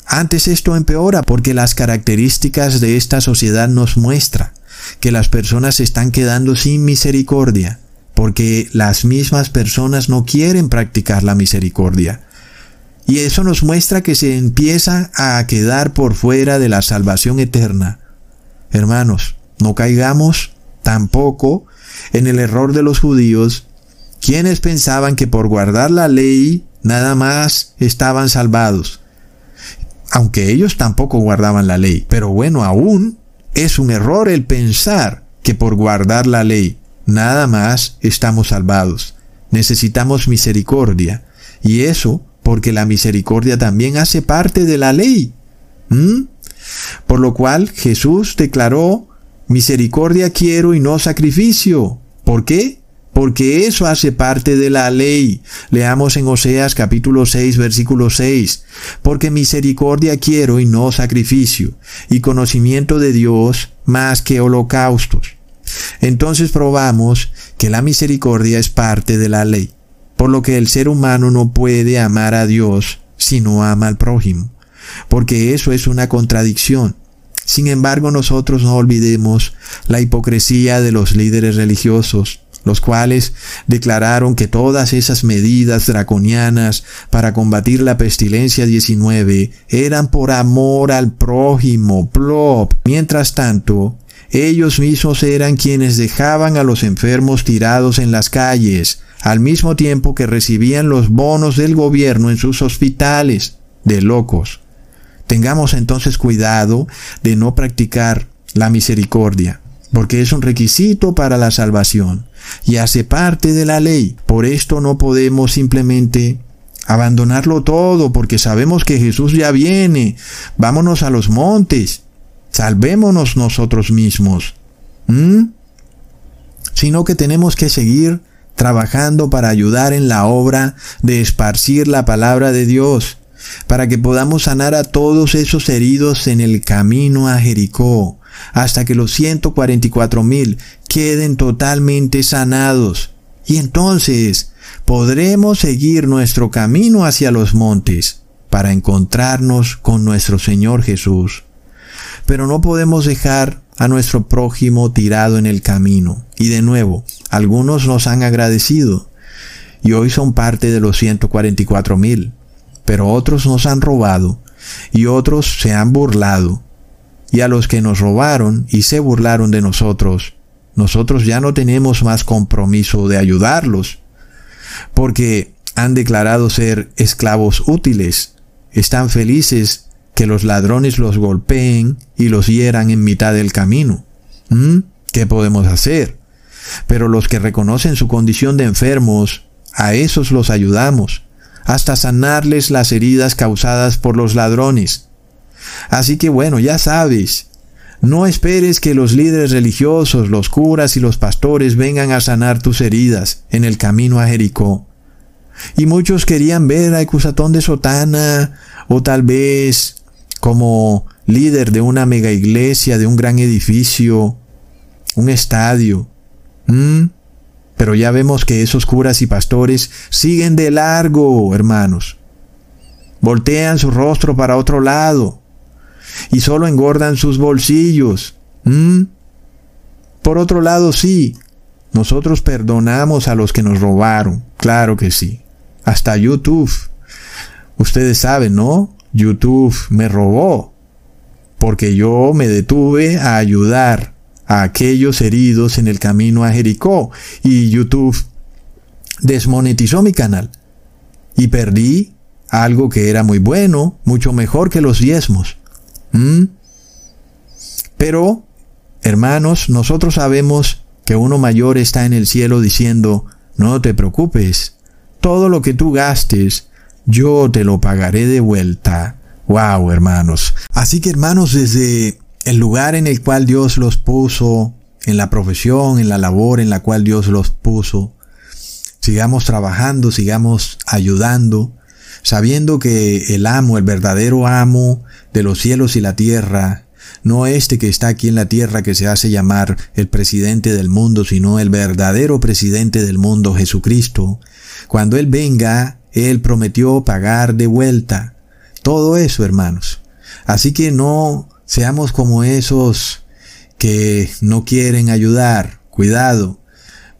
Antes esto empeora porque las características de esta sociedad nos muestra que las personas se están quedando sin misericordia, porque las mismas personas no quieren practicar la misericordia. Y eso nos muestra que se empieza a quedar por fuera de la salvación eterna. Hermanos, no caigamos tampoco en el error de los judíos, quienes pensaban que por guardar la ley nada más estaban salvados. Aunque ellos tampoco guardaban la ley. Pero bueno, aún es un error el pensar que por guardar la ley nada más estamos salvados. Necesitamos misericordia. Y eso porque la misericordia también hace parte de la ley. ¿Mm? Por lo cual Jesús declaró Misericordia quiero y no sacrificio. ¿Por qué? Porque eso hace parte de la ley. Leamos en Oseas capítulo 6 versículo 6. Porque misericordia quiero y no sacrificio, y conocimiento de Dios más que holocaustos. Entonces probamos que la misericordia es parte de la ley, por lo que el ser humano no puede amar a Dios si no ama al prójimo, porque eso es una contradicción. Sin embargo, nosotros no olvidemos la hipocresía de los líderes religiosos, los cuales declararon que todas esas medidas draconianas para combatir la pestilencia 19 eran por amor al prójimo, plop. Mientras tanto, ellos mismos eran quienes dejaban a los enfermos tirados en las calles, al mismo tiempo que recibían los bonos del gobierno en sus hospitales, de locos. Tengamos entonces cuidado de no practicar la misericordia, porque es un requisito para la salvación y hace parte de la ley. Por esto no podemos simplemente abandonarlo todo, porque sabemos que Jesús ya viene. Vámonos a los montes, salvémonos nosotros mismos. Sino que tenemos que seguir trabajando para ayudar en la obra de esparcir la palabra de Dios para que podamos sanar a todos esos heridos en el camino a Jericó, hasta que los 144 mil queden totalmente sanados. Y entonces podremos seguir nuestro camino hacia los montes para encontrarnos con nuestro Señor Jesús. Pero no podemos dejar a nuestro prójimo tirado en el camino. Y de nuevo, algunos nos han agradecido y hoy son parte de los 144 mil pero otros nos han robado y otros se han burlado. Y a los que nos robaron y se burlaron de nosotros, nosotros ya no tenemos más compromiso de ayudarlos, porque han declarado ser esclavos útiles, están felices que los ladrones los golpeen y los hieran en mitad del camino. ¿Mm? ¿Qué podemos hacer? Pero los que reconocen su condición de enfermos, a esos los ayudamos hasta sanarles las heridas causadas por los ladrones. Así que bueno, ya sabes, no esperes que los líderes religiosos, los curas y los pastores vengan a sanar tus heridas en el camino a Jericó. Y muchos querían ver a Ecusatón de Sotana, o tal vez como líder de una mega iglesia, de un gran edificio, un estadio. ¿Mm? Pero ya vemos que esos curas y pastores siguen de largo, hermanos. Voltean su rostro para otro lado y solo engordan sus bolsillos. ¿Mm? Por otro lado, sí, nosotros perdonamos a los que nos robaron, claro que sí. Hasta YouTube. Ustedes saben, ¿no? YouTube me robó porque yo me detuve a ayudar a aquellos heridos en el camino a Jericó y YouTube desmonetizó mi canal y perdí algo que era muy bueno, mucho mejor que los diezmos. Pero, hermanos, nosotros sabemos que uno mayor está en el cielo diciendo, no te preocupes, todo lo que tú gastes, yo te lo pagaré de vuelta. Wow, hermanos. Así que, hermanos, desde el lugar en el cual Dios los puso, en la profesión, en la labor en la cual Dios los puso. Sigamos trabajando, sigamos ayudando, sabiendo que el amo, el verdadero amo de los cielos y la tierra, no este que está aquí en la tierra que se hace llamar el presidente del mundo, sino el verdadero presidente del mundo, Jesucristo. Cuando Él venga, Él prometió pagar de vuelta. Todo eso, hermanos. Así que no Seamos como esos que no quieren ayudar. Cuidado,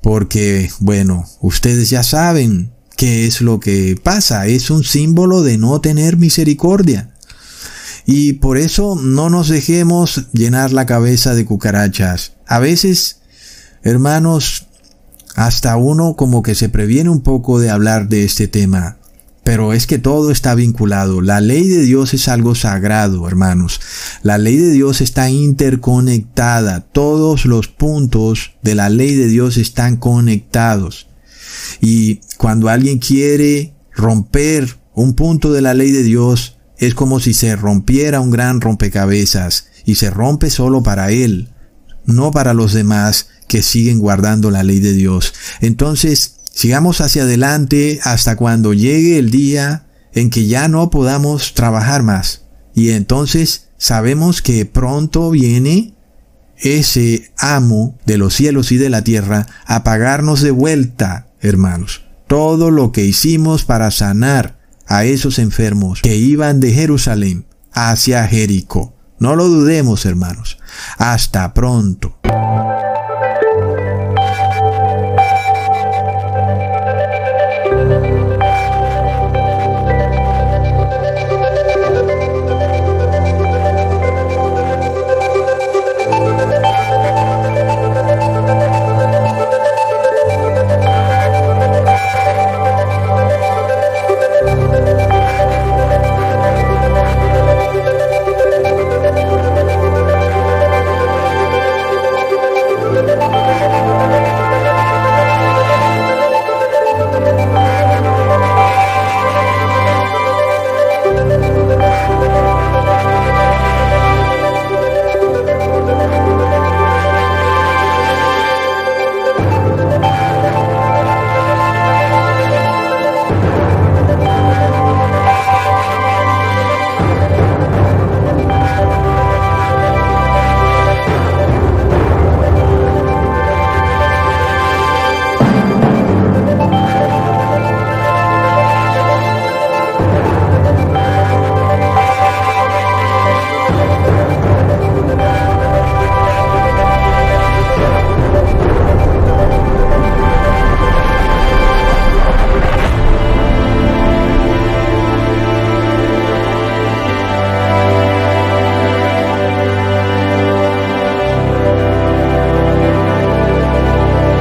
porque, bueno, ustedes ya saben qué es lo que pasa. Es un símbolo de no tener misericordia. Y por eso no nos dejemos llenar la cabeza de cucarachas. A veces, hermanos, hasta uno como que se previene un poco de hablar de este tema. Pero es que todo está vinculado. La ley de Dios es algo sagrado, hermanos. La ley de Dios está interconectada. Todos los puntos de la ley de Dios están conectados. Y cuando alguien quiere romper un punto de la ley de Dios, es como si se rompiera un gran rompecabezas y se rompe solo para él, no para los demás que siguen guardando la ley de Dios. Entonces, Sigamos hacia adelante hasta cuando llegue el día en que ya no podamos trabajar más. Y entonces sabemos que pronto viene ese amo de los cielos y de la tierra a pagarnos de vuelta, hermanos, todo lo que hicimos para sanar a esos enfermos que iban de Jerusalén hacia Jericó. No lo dudemos, hermanos. Hasta pronto.